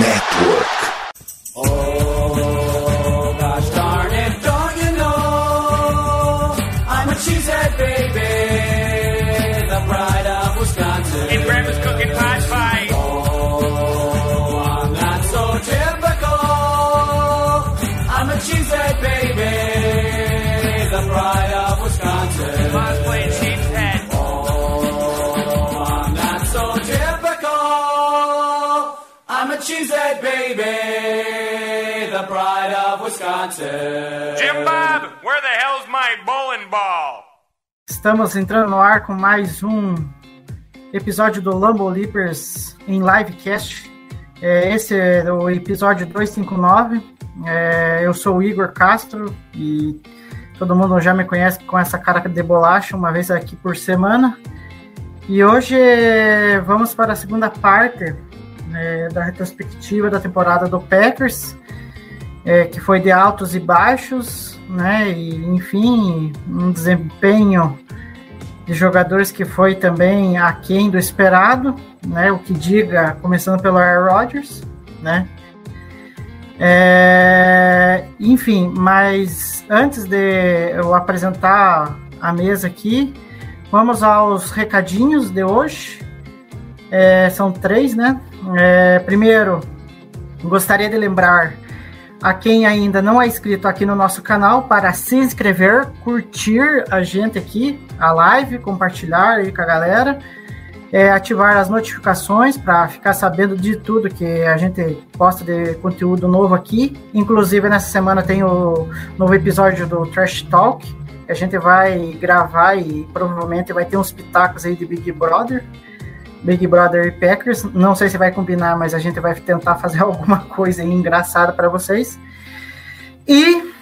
Network. Wisconsin. Jim Bob, where the hell's my bowling ball? Estamos entrando no ar com mais um episódio do Lambo Leapers em livecast. É, esse é o episódio 259. É, eu sou o Igor Castro e todo mundo já me conhece com essa cara de bolacha, uma vez aqui por semana. E hoje vamos para a segunda parte né, da retrospectiva da temporada do Packers, é, que foi de altos e baixos, né? E enfim, um desempenho de jogadores que foi também aquém do esperado, né? O que diga, começando pelo Aaron Rodgers, né? É, enfim, mas antes de eu apresentar a mesa aqui, vamos aos recadinhos de hoje. É, são três, né? É, primeiro, gostaria de lembrar a quem ainda não é inscrito aqui no nosso canal para se inscrever, curtir a gente aqui, a live, compartilhar aí com a galera, é, ativar as notificações para ficar sabendo de tudo que a gente posta de conteúdo novo aqui. Inclusive, nessa semana tem o novo episódio do Trash Talk, a gente vai gravar e provavelmente vai ter uns pitacos aí de Big Brother. Big Brother e Packers. Não sei se vai combinar, mas a gente vai tentar fazer alguma coisa engraçada para vocês. E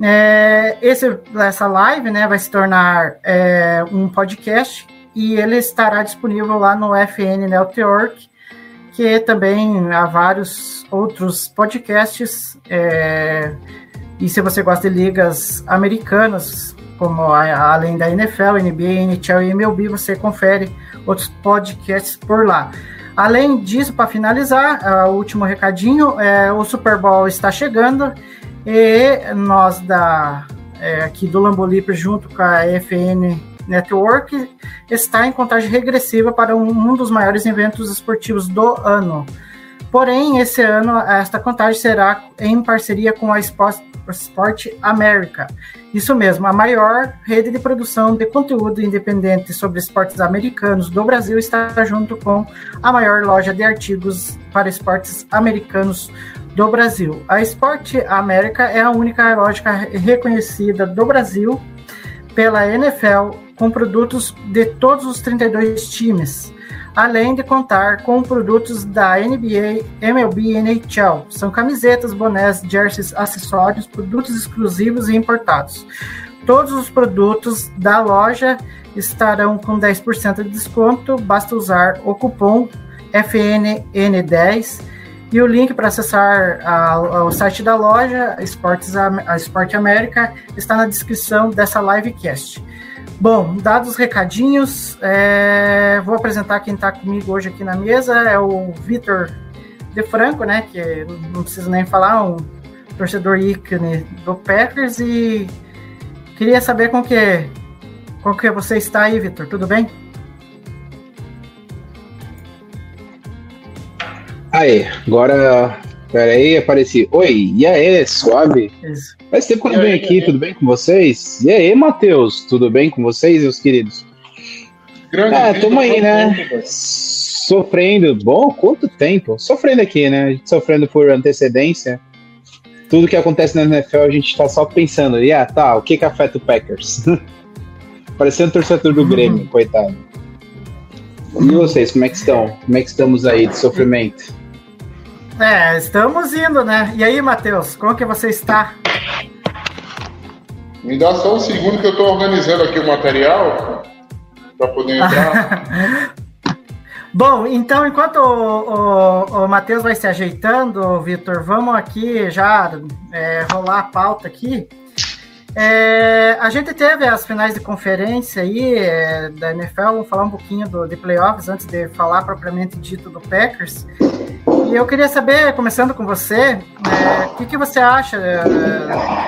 é, esse, essa live né, vai se tornar é, um podcast e ele estará disponível lá no FN Network, que também há vários outros podcasts. É, e se você gosta de ligas americanas, como a, além da NFL, NBA, NHL e MLB, você confere outros podcasts por lá. Além disso, para finalizar, o último recadinho, é, o Super Bowl está chegando e nós da é, aqui do Lambolipers junto com a FN Network está em contagem regressiva para um, um dos maiores eventos esportivos do ano. Porém, esse ano esta contagem será em parceria com a Sport, America. Isso mesmo, a maior rede de produção de conteúdo independente sobre esportes americanos do Brasil está junto com a maior loja de artigos para esportes americanos do Brasil. A Sport America é a única loja reconhecida do Brasil pela NFL com produtos de todos os 32 times, além de contar com produtos da NBA, MLB e NHL. São camisetas, bonés, jerseys, acessórios, produtos exclusivos e importados. Todos os produtos da loja estarão com 10% de desconto, basta usar o cupom FNN10 e o link para acessar a, o site da loja, Esportes, a Sport América, está na descrição dessa livecast. Bom, dados os recadinhos, é, vou apresentar quem está comigo hoje aqui na mesa, é o Vitor De Franco, né, que não preciso nem falar, um torcedor ícone do Packers, e queria saber com que, com que você está aí, Vitor, tudo bem? Aí, agora. Pera aí, apareci. Oi, e aí, suave? Isso. Faz tempo que eu não venho aqui, tudo bem com vocês? E aí, Matheus, tudo bem com vocês, meus queridos? Grande É, tamo aí, né? tempo? Sofrendo. Bom, quanto tempo? Sofrendo aqui, né? A gente Sofrendo por antecedência. Tudo que acontece na NFL, a gente tá só pensando, e ah, tá, o que que afeta o Packers? Parecendo torcedor do Grêmio, coitado. E vocês, como é que estão? Como é que estamos aí de sofrimento? É, estamos indo, né? E aí, Matheus, como que você está? Me dá só um segundo que eu tô organizando aqui o material para poder entrar. Bom, então, enquanto o, o, o Matheus vai se ajeitando, Vitor, vamos aqui já é, rolar a pauta aqui. É, a gente teve as finais de conferência aí é, da NFL, vamos falar um pouquinho do, de playoffs antes de falar propriamente dito do Packers. Eu queria saber, começando com você, é, o que, que você acha, é,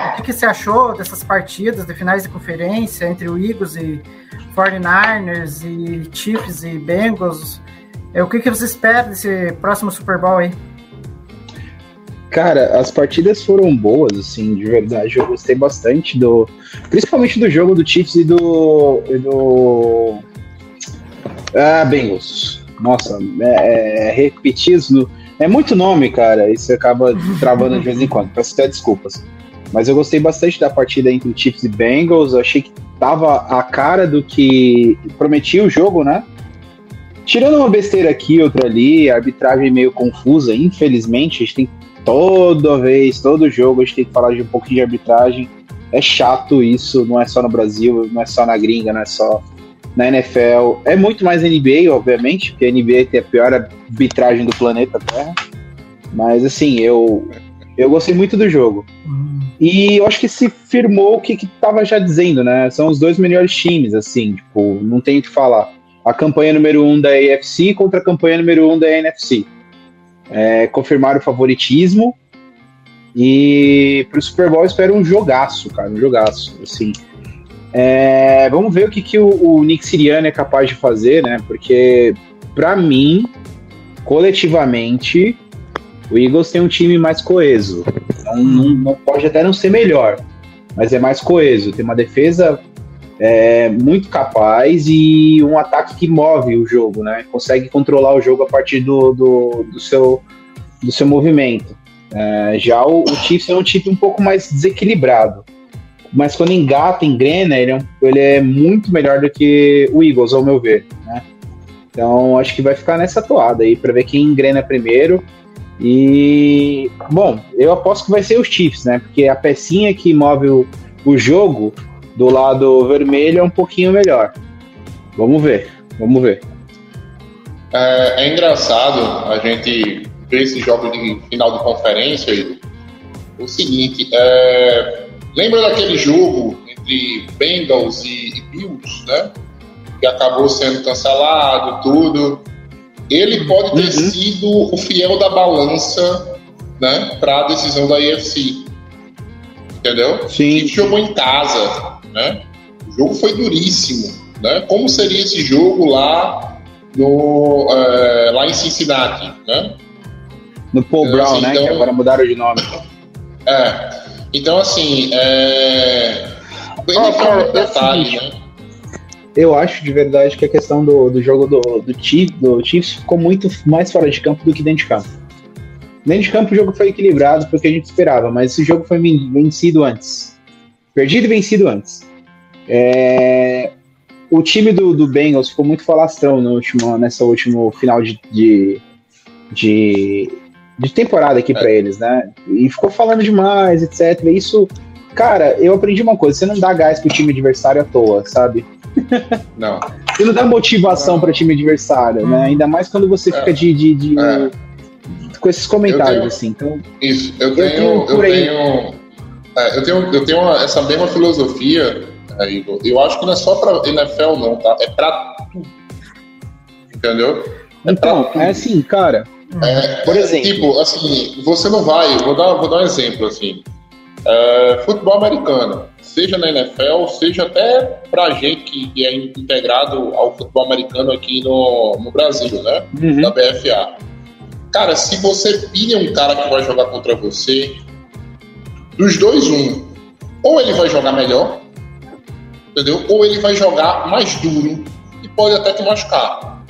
o que, que você achou dessas partidas de finais de conferência entre o Eagles e 49ers e Chiefs e Bengals? É, o que, que você espera desse próximo Super Bowl aí? Cara, as partidas foram boas, assim, de verdade. Eu gostei bastante do. Principalmente do jogo do Chiefs e do. E do. Ah, Bengals. Nossa, é, é. É muito nome, cara. Isso acaba travando de vez em quando. Peço até desculpas. Mas eu gostei bastante da partida entre Chiefs e Bengals. Eu achei que tava a cara do que prometia o jogo, né? Tirando uma besteira aqui, outra ali, a arbitragem meio confusa, infelizmente, a gente tem toda vez, todo jogo, a gente tem que falar de um pouquinho de arbitragem. É chato isso, não é só no Brasil, não é só na gringa, não é só na NFL. É muito mais NBA, obviamente, porque a NBA tem a pior arbitragem do planeta Terra. Mas assim, eu, eu gostei muito do jogo. E eu acho que se firmou o que, que tava já dizendo, né? São os dois melhores times, assim, tipo, não tem o que falar. A campanha número um da AFC contra a campanha número um da NFC. É, confirmaram o favoritismo. E pro Super Bowl eu espero um jogaço, cara, um jogaço, assim. É, vamos ver o que, que o, o, Nick Siriano é capaz de fazer, né? Porque, para mim, coletivamente, o Eagles tem um time mais coeso. Não, não, não, pode até não ser melhor, mas é mais coeso. Tem uma defesa é, muito capaz e um ataque que move o jogo, né? Consegue controlar o jogo a partir do, do, do seu, do seu movimento. É, já o, o Chiefs é um time um pouco mais desequilibrado. Mas quando engata, engrena, ele é, um, ele é muito melhor do que o Eagles, ao meu ver. Né? Então acho que vai ficar nessa toada aí para ver quem engrena primeiro. E, bom, eu aposto que vai ser os Chiefs, né? Porque a pecinha que move o, o jogo do lado vermelho é um pouquinho melhor. Vamos ver, vamos ver. É, é engraçado a gente ver esse jogo de final de conferência. O seguinte, é, lembra daquele jogo entre Bengals e, e Bills, né? Que acabou sendo cancelado, tudo ele pode ter uhum. sido o fiel da balança né, para a decisão da IFC. Entendeu? Sim. Ele jogou em casa. Né? O jogo foi duríssimo. Né? Como seria esse jogo lá, no, é, lá em Cincinnati? Né? No Paul então, Brown, assim, né? Então, que agora mudaram de nome. É. Então, assim, é. Bem oh, é detalhe, né? eu acho de verdade que a questão do, do jogo do, do, Chiefs, do Chiefs ficou muito mais fora de campo do que dentro de campo. Dentro de campo o jogo foi equilibrado, foi o que a gente esperava, mas esse jogo foi vencido antes. Perdido e vencido antes. É... O time do, do Bengals ficou muito falastrão no último, nessa último final de, de, de, de temporada aqui é. para eles, né? E ficou falando demais, etc. Isso, cara, eu aprendi uma coisa: você não dá gás pro time adversário à toa, sabe? Não. Você não dá motivação para time adversário, né? Hum. Ainda mais quando você fica é. de, de, de é. com esses comentários tenho, assim. Então, isso. Eu tenho, eu tenho, eu tenho, é, eu tenho, eu tenho uma, essa mesma filosofia. É, Igor. Eu acho que não é só para NFL não, tá? É para tudo. Entendeu? É então, é assim, cara. É, por exemplo, tipo assim, você não vai. Vou dar, vou dar um exemplo assim. É, futebol americano, seja na NFL, seja até pra gente que, é integrado ao futebol americano aqui no, no Brasil, né? Uhum. Da BFA. Cara, se você pilha um cara que vai jogar contra você, dos dois, um. Ou ele vai jogar melhor, entendeu? Ou ele vai jogar mais duro e pode até te machucar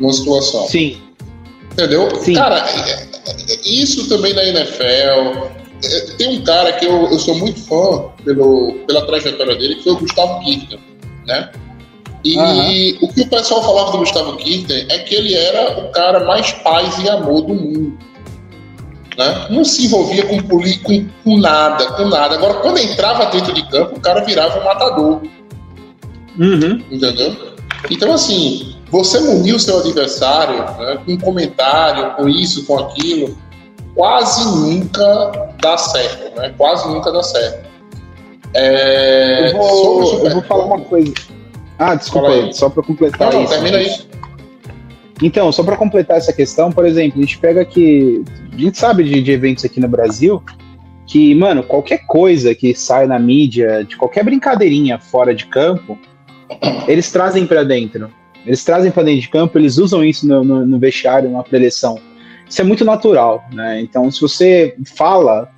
numa situação. Sim. Entendeu? Sim. Cara, isso também na NFL, é, tem um cara que eu, eu sou muito fã pelo, pela trajetória dele, que foi o Gustavo Kirchner, né? E uhum. o que o pessoal falava do Gustavo Kirchner é que ele era o cara mais paz e amor do mundo. Né? Não se envolvia com, com, com nada, com nada. Agora, quando entrava dentro de campo, o cara virava um matador. Uhum. Entendeu? Então, assim, você munir o seu adversário né, com um comentário, com isso, com aquilo, quase nunca dá certo, né? Quase nunca dá certo. É... Eu, vou, eu vou falar uma coisa. Ah, desculpa aí, só para completar não, não, isso. Termina isso. Então, só para completar essa questão, por exemplo, a gente pega aqui. A gente sabe de, de eventos aqui no Brasil que, mano, qualquer coisa que sai na mídia, de qualquer brincadeirinha fora de campo, eles trazem para dentro. Eles trazem para dentro de campo, eles usam isso no, no, no vestiário, na preleção. Isso é muito natural, né? Então, se você fala,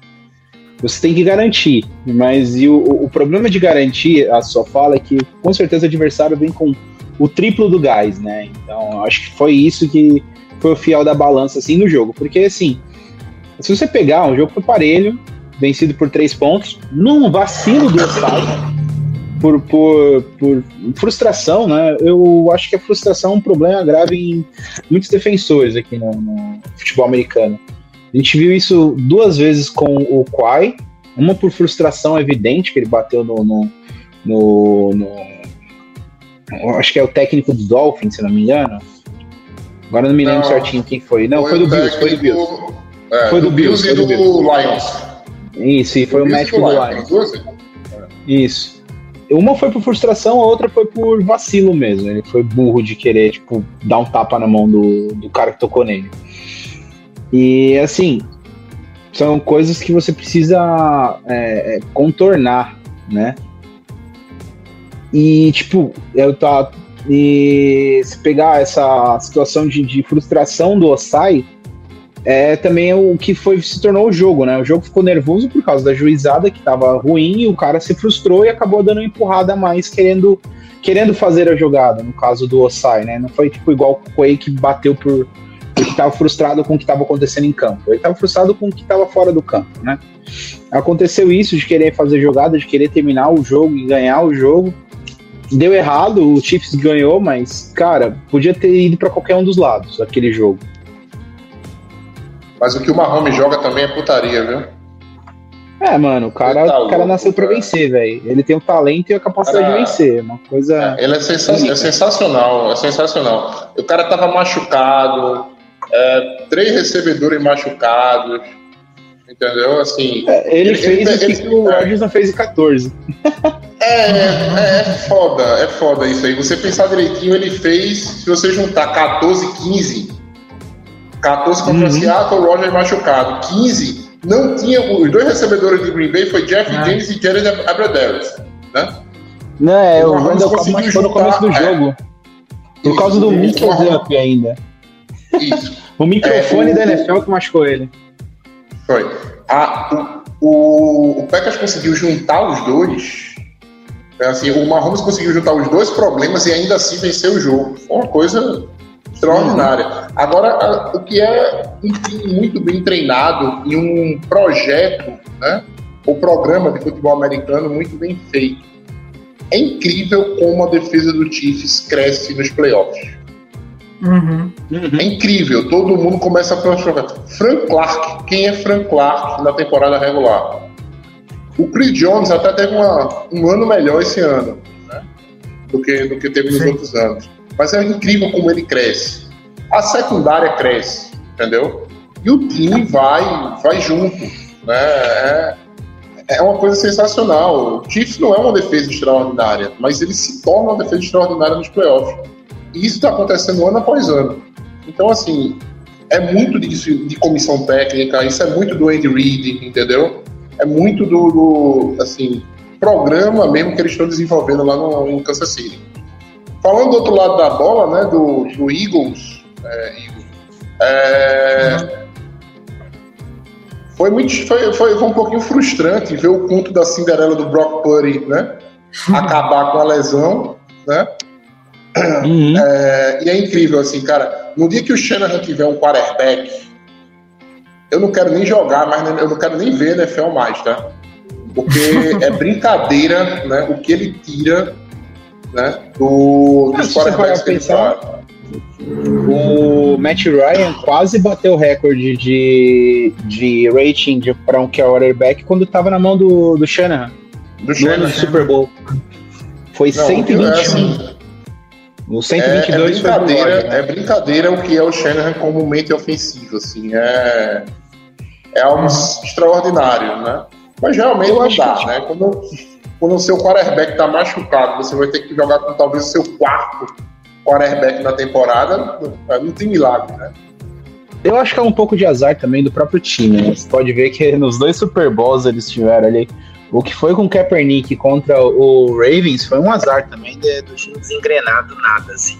você tem que garantir. Mas e o, o problema de garantir a sua fala é que, com certeza, o adversário vem com o triplo do gás, né? Então, acho que foi isso que foi o fiel da balança, assim, no jogo. Porque, assim, se você pegar, um jogo parelho, vencido por três pontos, num vacilo do Estado, por, por, por frustração, né? Eu acho que a frustração é um problema grave em muitos defensores aqui no, no futebol americano. A gente viu isso duas vezes com o Quai, uma por frustração evidente, que ele bateu no, no, no, no acho que é o técnico do Dolphins, se não me engano. Agora não me lembro Não. certinho quem foi. Não, foi, o do Bills, foi do Bills. é, Foi do Bills, e foi do do Bills. Lions. Isso, e foi o Bills e médico do Lions. Vezes. Isso. Uma foi por frustração, a outra foi por vacilo mesmo. Ele foi burro de querer, tipo, dar um tapa na mão do, do cara que tocou nele. E, assim, são coisas que você precisa é, é, contornar, né? E, tipo, eu tá. E se pegar essa situação de, de frustração do Osai, é também o que foi se tornou o jogo, né? O jogo ficou nervoso por causa da juizada que estava ruim e o cara se frustrou e acabou dando uma empurrada a mais querendo querendo fazer a jogada, no caso do Osai, né? Não foi tipo igual o Quay que bateu por porque estava frustrado com o que estava acontecendo em campo. Ele estava frustrado com o que estava fora do campo, né? Aconteceu isso de querer fazer jogada, de querer terminar o jogo e ganhar o jogo. Deu errado, o Chiefs ganhou, mas cara, podia ter ido para qualquer um dos lados aquele jogo. Mas o que o Mahomes joga também é putaria, viu? É, mano, o cara, tá o cara louco, nasceu pra cara. vencer, velho. Ele tem o talento e a capacidade Cara, de vencer. é Uma coisa. Ele é, sensa- é sensacional, é sensacional. O cara tava machucado, é, três recebedores machucados, entendeu? Assim, É, ele, ele- fez ele- o que ele- o Rodgers não fez em 14. é, é, é foda, é foda isso aí. Você pensar direitinho, ele fez, se você juntar 14, 15, 14 contra Uhum. Seattle, o Roger machucado, 15, não tinha, os dois recebedores de Green Bay foi Jeff Ah. James e Jared Abradaris, né? Não, é, O Randall Cobb machucou no começo do é. jogo. Por Isso, causa do microfone ainda. Isso. O microfone É, o- da NFL que machucou ele. Foi. A, o, o, o Packers conseguiu juntar os dois. É assim, o Mahomes conseguiu juntar os dois problemas e ainda assim vencer o jogo. Foi uma coisa extraordinária. Agora, a- o que é um time muito bem treinado e um projeto, né? O programa de futebol americano muito bem feito. É incrível como a defesa do Chiefs cresce nos playoffs. Uhum. É incrível, todo mundo começa a transformar. Frank Clark, quem é Frank Clark na temporada regular? O Chris Jones até teve uma- um ano melhor esse ano, né? Do que, do que teve nos Sim. outros anos. Mas é incrível como ele cresce. A secundária cresce, entendeu? E o time vai, vai junto, né? É, é uma coisa sensacional. O Chiefs não é uma defesa extraordinária, mas ele se torna uma defesa extraordinária nos playoffs. E isso está acontecendo ano após ano. Então, assim, é muito disso de comissão técnica, isso é muito do Andy Reid, entendeu? É muito do, do, assim, programa mesmo que eles estão desenvolvendo lá no, em Kansas City. Falando do outro lado da bola, né, do, do Eagles, é, Eagles, é, foi, muito, foi, foi, foi um pouquinho frustrante ver o conto da Cinderela do Brock Purdy, né? acabar com a lesão, né? Uhum. É, e é incrível, assim, cara. No dia que o Shanahan tiver um quarterback, eu não quero nem jogar, mas nem- eu não quero nem ver NFL mais, tá? Porque é brincadeira, né? O que ele tira, né? Do, dos quarterbacks que faz. O Matt Ryan quase bateu o recorde de, de rating para um quarterback quando estava na mão do, do Shanahan, Do no ano Shanahan. do Super Bowl. Foi Não, 121. é assim, o É, 122 é foi pro brincadeira, Rodgers, né? é brincadeira o que é o Shanahan como mente ofensivo, assim, é, é algo extraordinário, né? Mas realmente Eu não acho dá, que- né? Quando, quando o seu quarterback tá machucado, você vai ter que jogar com talvez o seu quarto quarterback na temporada, não, não tem milagre, né? Eu acho que é um pouco de azar também do próprio time, né? Você pode ver que nos dois Super Bowls eles tiveram ali. O que foi com o Kaepernick contra o Ravens foi um azar também de, do time desengrenado, nada assim.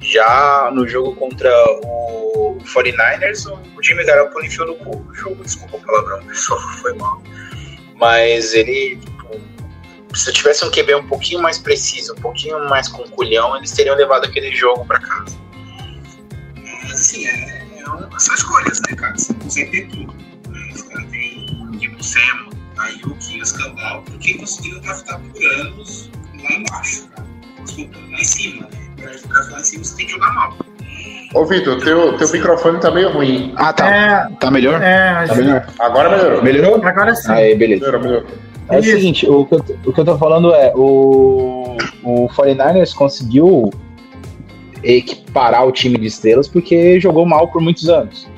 Já no jogo contra o 49ers, o Jimmy Garoppolo enfiou no cu o jogo, desculpa o palavrão, pessoal, foi mal. Mas ele, tipo, se tivesse um QB um pouquinho mais preciso, um pouquinho mais com culhão, eles teriam levado aquele jogo para casa. Assim, é, é uma, são escolhas, né, cara? Você consegue ter tudo. Os caras têm Debo Samuel, Ayuki, os Campbell, porque conseguiram draftar por anos lá embaixo, cara. Desculpa, lá em cima, né? Pra jogar lá em cima você tem que jogar mal. Ô, Vitor, teu, teu microfone tá meio ruim. Ah, tá. É, Tá melhor? é, Tá melhor? Agora melhorou. Melhorou? agora sim. Aí, beleza. Melhorou, melhorou. É o seguinte, o que, eu, o que eu tô falando é, o, o 49ers conseguiu equiparar o time de estrelas porque jogou mal por muitos anos.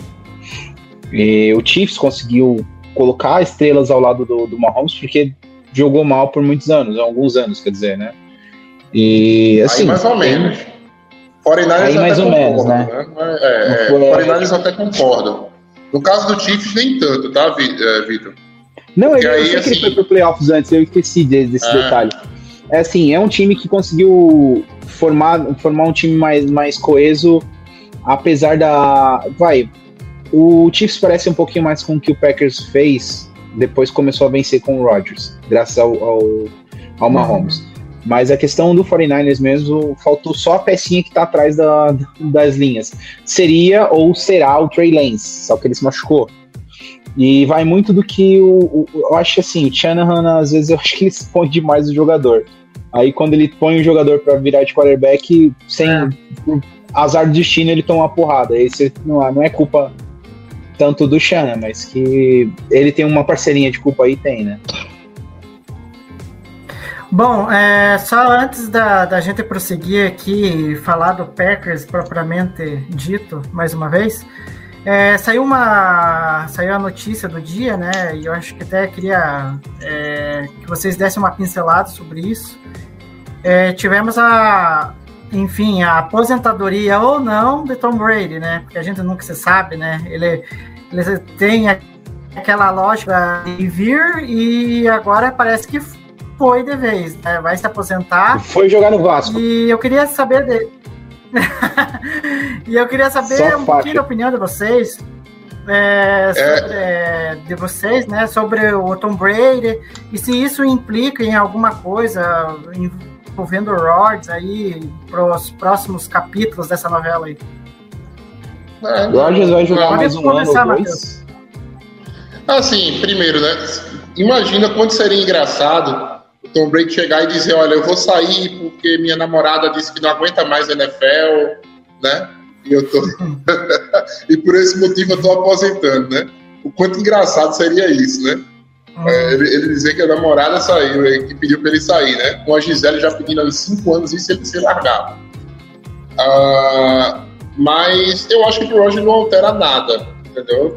E o Chiefs conseguiu colocar estrelas ao lado do, do Mahomes porque jogou mal por muitos anos, alguns anos, quer dizer, né? E assim. aí mais ou tem- menos. 49ers Aí até mais ou menos, né? Mas, É, é, 49ers até concordam. No caso do Chiefs, nem tanto, tá, é, Vitor? Não, Porque ele, aí, eu sei que ele assim- foi pro playoffs antes, eu esqueci de- desse É. detalhe. É assim, é um time que conseguiu formar, formar um time mais, mais coeso, apesar da. Vai. O Chiefs parece um pouquinho mais com o que o Packers fez, depois começou a vencer com o Rodgers, graças ao, ao, ao Mahomes. Mas a questão do 49ers mesmo, faltou só a pecinha que tá atrás da- das linhas. Seria ou será o Trey Lance, só que ele se machucou. E vai muito do que o, o- eu acho assim, o Shanahan às vezes eu acho que ele expõe demais o jogador. Aí quando ele põe o jogador pra virar de quarterback, sem É. azar do destino ele toma uma porrada. Você, não, não é culpa tanto do Shanahan, mas que ele tem uma parceirinha de culpa aí, tem, né? Bom, é, só antes da, da gente prosseguir aqui e falar do Packers propriamente dito, mais uma vez, é, saiu uma saiu a notícia do dia, né? E eu acho que até queria é, que vocês dessem uma pincelada sobre isso. É, tivemos a, enfim, a aposentadoria ou não de Tom Brady, né? Porque a gente nunca se sabe, né? Ele, ele tem aquela lógica de vir e agora parece que foi de vez, né? Vai se aposentar. Foi jogar no Vasco. E eu queria saber de... e eu queria saber Só um faixa. pouquinho da opinião de vocês. é, sobre, é, de vocês, né, sobre o Tom Brady e se isso implica em alguma coisa envolvendo o Rodgers aí para os próximos capítulos dessa novela aí. É, O Rodgers vai jogar mais um começar, ano ou dois. Assim, primeiro, né? Imagina quanto seria engraçado Tom Brady chegar e dizer, olha, eu vou sair porque minha namorada disse que não aguenta mais NFL, né? E eu tô. e por esse motivo eu tô aposentando, né? O quanto engraçado seria isso, né? É, ele, ele dizer que a namorada saiu, que pediu pra ele sair, né? Com a Gisele já pedindo há 5 anos isso ele se largava. Ah, mas eu acho que pro Roger não altera nada, entendeu?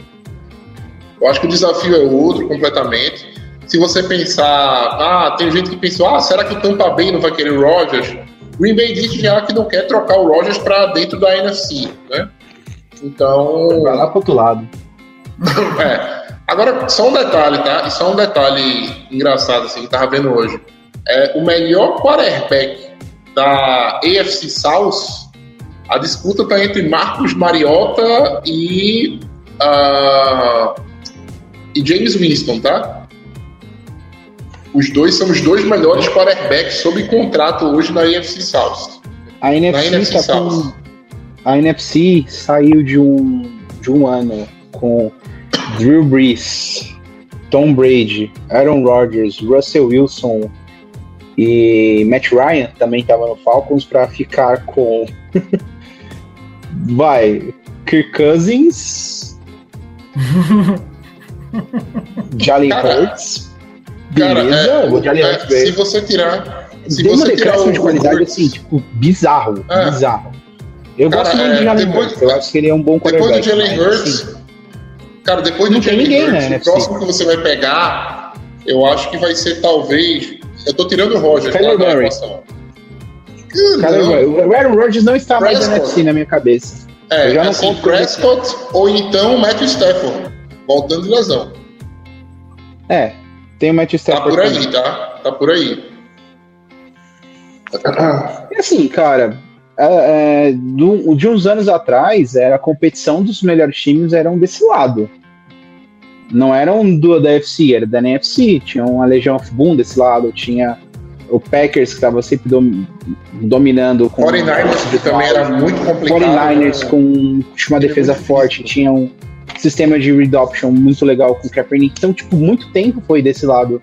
Eu acho que o desafio é outro completamente. Se você pensar, ah, tem gente que pensou, ah, será que o Tampa Bay não vai querer o Rogers? Green Bay disse já que não quer trocar o Rogers para dentro da NFC, né? Então, Vai lá pro outro lado. é. Agora, só um detalhe, tá? E só um detalhe engraçado, assim, que tava vendo hoje. É, o melhor quarterback da AFC South, a disputa tá entre Marcos Mariota e, ah, e James Winston, tá? Os dois são os dois melhores quarterbacks sob contrato hoje na AFC South. A NFC, NFC tá South. com... A NFC saiu de um, de um ano com Drew Brees, Tom Brady, Aaron Rodgers, Russell Wilson e Matt Ryan também estava no Falcons para ficar com vai Kirk Cousins, Jalen Hurts, Cara, beleza, é, o é, se você tirar. Se Deu você tirar o, de qualidade o assim, tipo, bizarro, É. bizarro. Eu Cara, gosto muito é, de Jalen Hurts, eu acho que ele é um bom Depois do Jalen Hurts, assim, cara, depois do Jalen ninguém, Hurts, né, o próximo que você vai pegar, eu acho que vai ser talvez. Eu tô tirando o Roger, Kyler tá, Murray. Cara, Não. o Aaron Rodgers não está mais Prescott. NFC na minha cabeça. É, Eu já não assim. Prescott ou então Matthew Stafford, voltando de lesão. É, tem o Matt Tá Stafford. por também. aí, tá? Tá por aí. E assim, cara, é, é, do- de uns anos atrás, era a competição dos melhores times eram desse lado. Não eram do da FC, era da NFC. Tinha uma Legion of Boom desse lado, tinha o Packers que estava sempre dom- dominando com 49ers, que também era muito complicado. 49ers né? com tinha uma defesa forte, difícil. tinha um sistema de read option muito legal com o Kaepernick. Então, tipo, muito tempo foi desse lado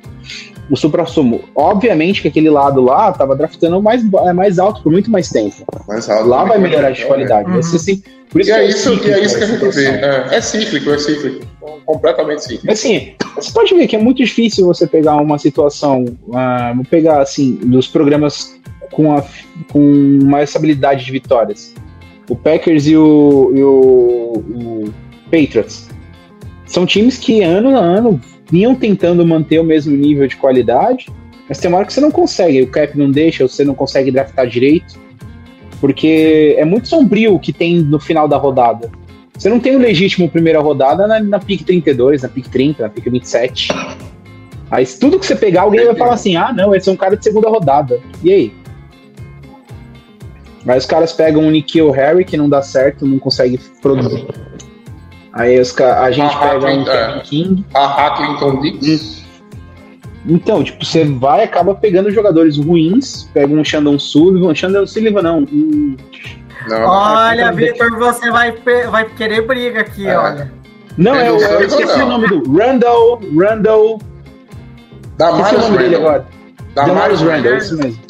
o supra-sumo. Obviamente que aquele lado lá tava draftando mais, mais alto por muito mais tempo. Mas alto, Lá vai né? melhorar de qualidade. Vai ser assim, por E isso é que é isso, e é isso que a gente vê. É, é cíclico, é cíclico. Completamente cíclico. Mas assim, você pode ver que é muito difícil você pegar uma situação, vou pegar assim, dos programas com, a, com mais estabilidade de vitórias. O Packers e o, e o, o Patriots. São times que ano a ano vinham tentando manter o mesmo nível de qualidade, mas tem uma hora que você não consegue, o cap não deixa, você não consegue draftar direito, porque é muito sombrio o que tem no final da rodada. Você não tem o legítimo primeira rodada na, na pick 32, na pick 30, na pick 27. Aí tudo que você pegar, alguém vai falar assim: ah, não, esse é um cara de segunda rodada. E aí? Aí os caras pegam o Nikhil Harry, que não dá certo, não consegue produzir. Aí os a gente Ah, pega um Hackling, é. Kevin King. A Hacklington Dix. Então, tipo, você vai e acaba pegando jogadores ruins, pega um Shandon Sullivan, Shandon Sullivan não, um Não, Olha, então, Vitor, você vai, vai querer briga aqui, É. olha. Não, é, o- Shandon eu esqueci Sullivan, o nome do Randall, Randall, da esqueci o nome dele Randall. agora. Da Damaris Randall, Randall. isso mesmo.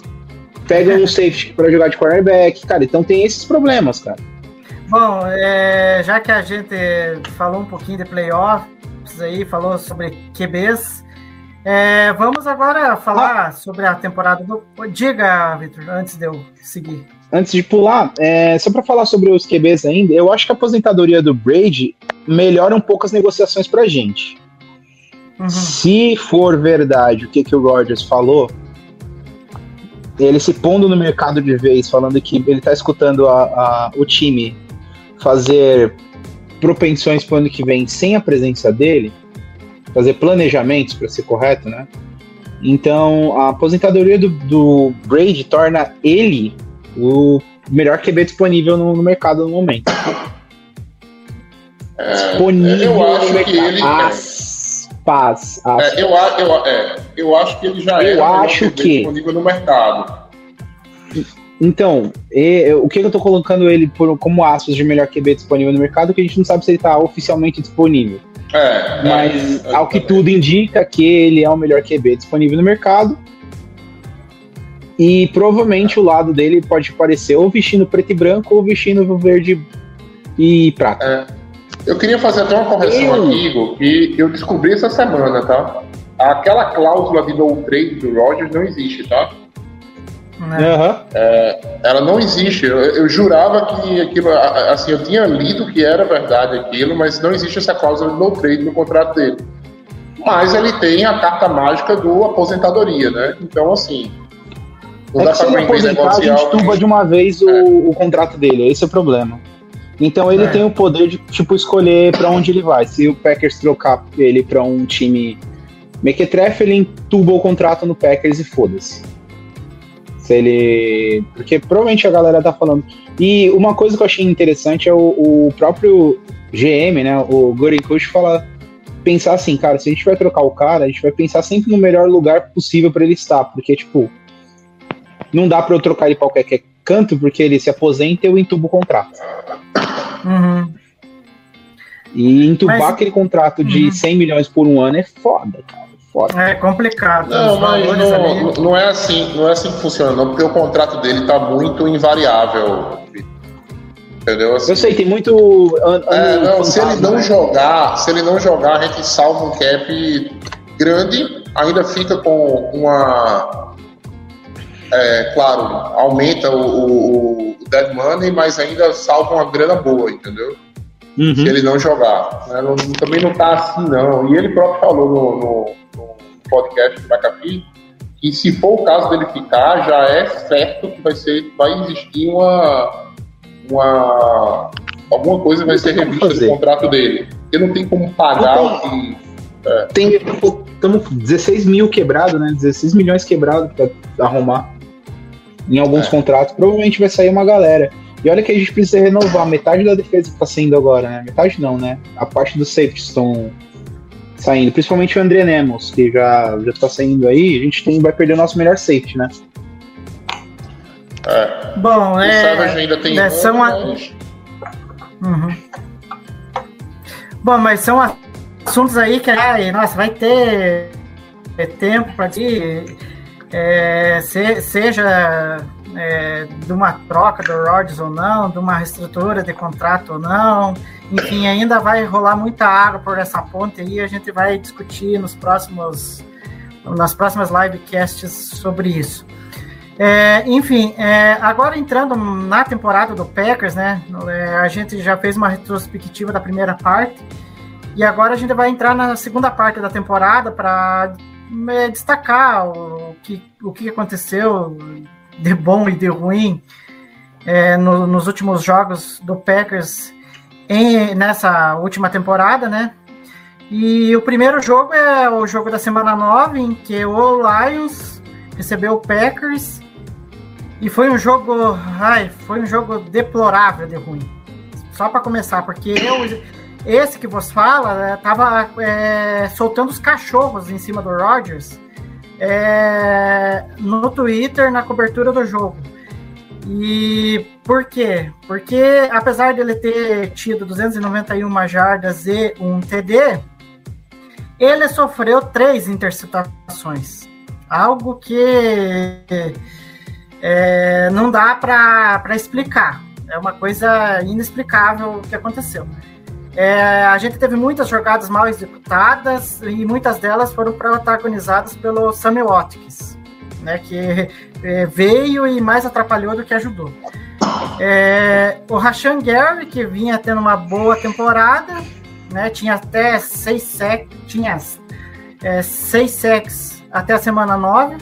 Pega um safety pra jogar de cornerback, cara, então tem esses problemas, cara. Bom, é, já que a gente falou um pouquinho de playoffs aí, falou sobre QBs, é, vamos agora falar sobre a temporada do. Diga, Vitor, antes de eu seguir. Antes de pular, é, só pra falar sobre os QBs ainda, eu acho que a aposentadoria do Brady melhora um pouco as negociações pra gente. Uhum. Se for verdade o que, que o Rogers falou, ele se pondo no mercado de vez, falando que ele tá escutando a- a- o time fazer propensões pro ano que vem sem a presença dele, fazer planejamentos, para ser correto, né? Então, a aposentadoria do, do Brady torna ele o melhor QB disponível no, no mercado no momento. disponível eu acho no que mercado. ele- Aspas, aspas. É, eu, eu, é, eu acho que ele já Eu é o melhor acho QB que- disponível no mercado. Então, e- o que eu tô colocando ele por, como aspas de melhor QB disponível no mercado, que a gente não sabe se ele tá oficialmente disponível. É, Mas, é, ao que tudo indica, que ele é o melhor QB disponível no mercado. E provavelmente o lado dele pode parecer ou vestindo preto e branco ou vestindo verde e prata. Eu queria fazer até uma correção Eu- aqui, Igor, que eu descobri essa semana, tá? Aquela cláusula de no trade do Rogers não existe, tá? Né? Aham. Ela não existe. Eu, eu jurava que aquilo, assim, eu tinha lido que era verdade aquilo, mas não existe essa cláusula de no trade no contrato dele. Mas ele tem a carta mágica do aposentadoria, né? Então, assim, não É dá que se ele aposentar, a gente tuba de uma vez o, É. o contrato dele, esse é o problema. Então ele É. tem o poder de, tipo, escolher pra onde ele vai. Se o Packers trocar ele pra um time mequetrefe, ele entuba o contrato no Packers e foda-se. Se ele... Porque provavelmente a galera tá falando... E uma coisa que eu achei interessante é o, o próprio GM, né, o Goran Kush, fala... Pensar assim, cara, se a gente vai trocar o cara, a gente vai pensar sempre no melhor lugar possível pra ele estar. Porque, tipo, não dá pra eu trocar ele pra qualquer canto, porque ele se aposenta e eu entubo o contrato. Uhum. E entubar Mas- aquele contrato de Uhum. 100 milhões por um ano é foda, cara. Foda. É complicado. Não, Os mas não, não é assim, não é assim que funciona, não, porque o contrato dele tá muito invariável. Entendeu? Assim, Eu sei, tem muito. an- É, não, se ele não né? jogar, se ele não jogar, a gente salva um cap grande, ainda fica com uma. É, claro, aumenta o, o, o dead money, mas ainda salva uma grana boa, entendeu? Uhum. Se ele não jogar. né? Não- também não tá assim, não. E ele próprio falou no, no- no podcast do McAfee E se for o caso dele ficar, já é certo que vai ser, vai existir uma, uma alguma coisa vai ser revista do contrato dele. Porque não tem como pagar o que. Tem, estamos 16 mil quebrado, né? 16 milhões quebrado pra arrumar em alguns É. contratos. Provavelmente vai sair uma galera. E olha que a gente precisa renovar metade da defesa que tá saindo agora, né? Metade não, né? A parte dos safeties estão saindo. Principalmente o André Nemos, que já, já tá saindo aí. A gente tem, vai perder o nosso melhor safety, né? É. Bom, O Savage é. ainda tem. né, são a- Uhum. Bom, mas são assuntos aí que, ai, nossa, vai ter é, tempo para ti, é, se- seja é, de uma troca do Rodgers ou não, de uma reestrutura de contrato ou não. Enfim, ainda vai rolar muita água por essa ponte aí. A gente vai discutir nos próximos, nas próximas livecasts sobre isso. É, enfim, é, agora entrando na temporada do Packers, né? é, a gente já fez uma retrospectiva da primeira parte e agora a gente vai entrar na segunda parte da temporada para destacar o que, o que aconteceu de bom e de ruim é, no- nos últimos jogos do Packers em- nessa última temporada, né? E o primeiro jogo é o jogo da semana 9, em que o Lions recebeu o Packers e foi um jogo, ai, foi um jogo deplorável de ruim. Só para começar, porque eu, esse que vos fala, eh, tava eh, soltando os cachorros em cima do Rodgers eh, no Twitter na cobertura do jogo. E por quê? Porque apesar dele ter tido 291 jardas e um TD, ele sofreu três interceptações. Algo que é, não dá para explicar. É uma coisa inexplicável o que aconteceu. É, a gente teve muitas jogadas mal executadas e muitas delas foram protagonizadas pelo Sammy Watkins, né, que é, veio e mais atrapalhou do que ajudou. É, o Rashan Gary, que vinha tendo uma boa temporada, né, tinha até seis sacks, tinha é, seis até a semana 9,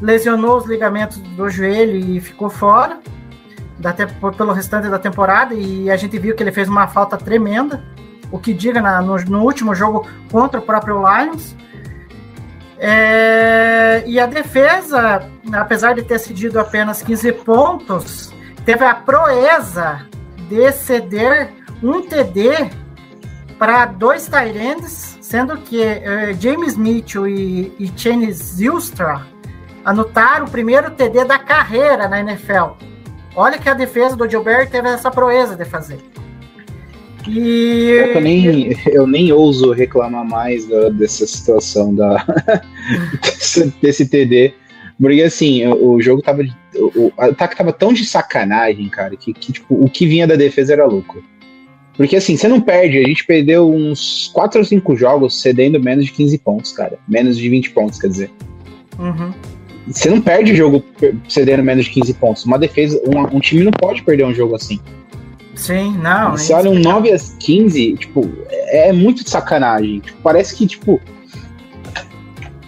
lesionou os ligamentos do joelho e ficou fora da, pelo restante da temporada e a gente viu que ele fez uma falta tremenda, o que diga na, no, no, último jogo contra o próprio Lions. É, e a defesa, apesar de ter cedido apenas 15 pontos, teve a proeza de ceder um TD para dois Tyrands, sendo que uh, James Mitchell e, e Cheney Zilstra anotaram o primeiro TD da carreira na NFL. Olha que a defesa do Gilbert teve essa proeza de fazer. E... Eu nem, eu nem ouso reclamar mais da, dessa situação da, desse, desse TD. Porque assim, o, o jogo tava. O, o ataque tava tão de sacanagem, cara, que, que tipo, o que vinha da defesa era lucro. Porque assim, você não perde, a gente perdeu uns 4 ou 5 jogos cedendo menos de 15 pontos, cara. Menos de 20 pontos, quer dizer. Uhum. Você não perde jogo cedendo menos de 15 pontos. Uma defesa, um, um time não pode perder um jogo assim. Sim, não. Você olha um 9 a 15, tipo, é muito de sacanagem. Tipo, parece que, tipo,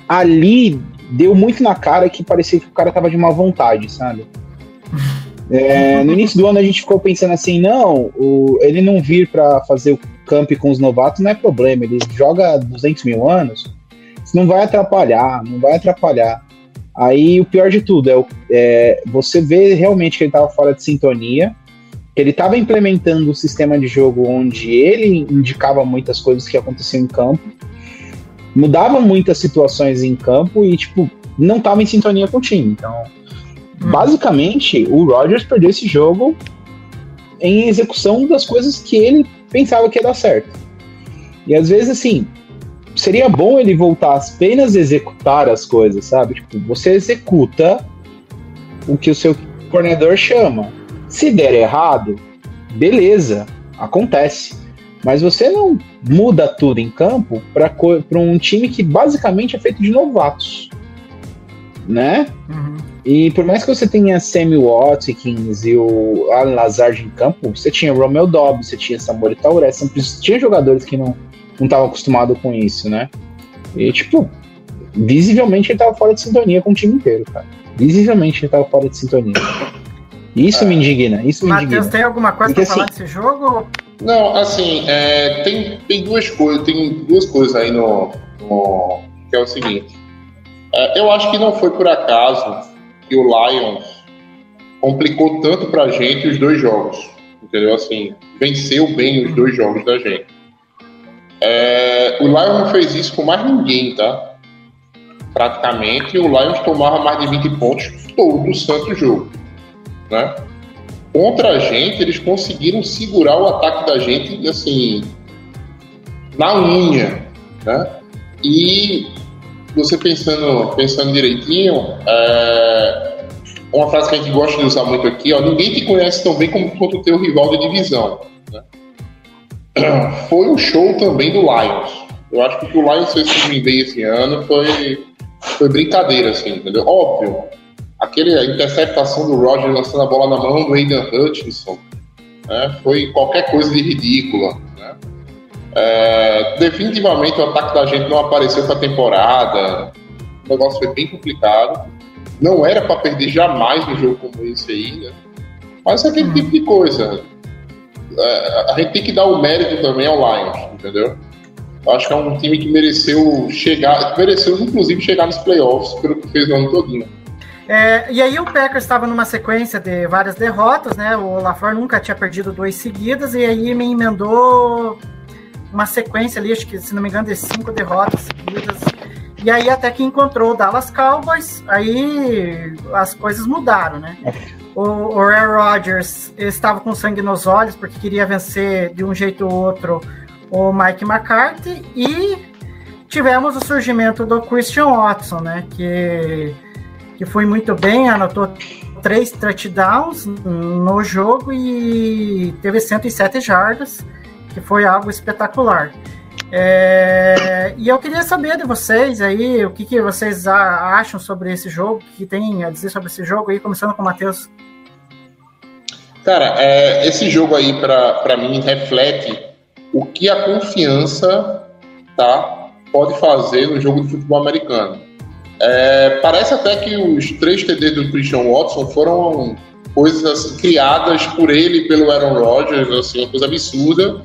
ali deu muito na cara que parecia que o cara tava de má vontade, sabe? É, no início do ano a gente ficou pensando assim, não, o, ele não vir para fazer o camp com os novatos não é problema, ele joga 200 mil anos, não vai atrapalhar, não vai atrapalhar. Aí o pior de tudo é, é você vê realmente que ele tava fora de sintonia, ele estava implementando um sistema de jogo onde ele indicava muitas coisas que aconteciam em campo, mudava muitas situações em campo e, tipo, não estava em sintonia com o time. Então, hum. basicamente, o Rodgers perdeu esse jogo em execução das coisas que ele pensava que ia dar certo. E às vezes, assim, seria bom ele voltar a apenas executar as coisas, sabe? Tipo, você executa o que o seu coordenador chama. Se der errado, beleza, acontece. Mas você não muda tudo em campo para um time que basicamente é feito de novatos, né? Uhum. E por mais que você tenha Sammy Watkins e o Alan Lazard em campo, você tinha Romeo Dobbs, você tinha Samuel Tauré, você tinha jogadores que não não estavam acostumados com isso, né? E tipo, visivelmente ele tava fora de sintonia com o time inteiro, cara. Visivelmente ele tava fora de sintonia. Isso me indigna, isso me Matheus, indigna. tem alguma coisa Porque, pra falar assim, desse jogo? Não, assim, é, tem, tem duas coisas, tem duas coisas aí no, no- que é o seguinte. É, eu acho que não foi por acaso que o Lions complicou tanto pra gente os dois jogos. Entendeu? Assim, venceu bem os dois jogos da gente. É, o Lions não fez isso com mais ninguém, tá? Praticamente, o Lions tomava mais de 20 pontos todo o santo jogo. Né? contra a gente, eles conseguiram segurar o ataque da gente, assim, na unha, né? E você pensando, pensando direitinho, é, uma frase que a gente gosta de usar muito aqui, ó, ninguém te conhece tão bem como quanto o teu rival de divisão. né? Foi um show também do Lions. Eu acho que o que o Lions fez com o Green Bay esse ano foi, foi brincadeira, assim, entendeu? Óbvio, aquele a interceptação do Roger lançando a bola na mão do Aidan Hutchinson né, foi qualquer coisa de ridícula. Né? É, definitivamente o ataque da gente não apareceu para a temporada. O negócio foi bem complicado. Não era para perder jamais um jogo como esse aí, né? Mas é aquele tipo de coisa. É, a gente tem que dar o mérito também ao Lions, entendeu? Eu acho que é um time que mereceu chegar, mereceu inclusive chegar nos playoffs pelo que fez no ano todinho. É, e aí o Packers estava numa sequência de várias derrotas, né? O LaFleur nunca tinha perdido duas seguidas e aí me emendou uma sequência ali, acho que se não me engano, de cinco derrotas seguidas. E aí até que encontrou o Dallas Cowboys, aí as coisas mudaram, né? O, o Aaron Rodgers estava com sangue nos olhos porque queria vencer de um jeito ou outro o Mike McCarthy e tivemos o surgimento do Christian Watson, né? Que que foi muito bem, anotou três touchdowns no jogo e teve 107 jardas, que foi algo espetacular. É, e eu queria saber de vocês aí, o que, que vocês acham sobre esse jogo, o que tem a dizer sobre esse jogo aí, começando com o Matheus. Cara, é, esse jogo aí, pra mim, reflete o que a confiança tá, pode fazer no jogo de futebol americano. É, parece até que os três TDs do Christian Watson foram coisas assim, criadas por ele e pelo Aaron Rodgers, assim, uma coisa absurda.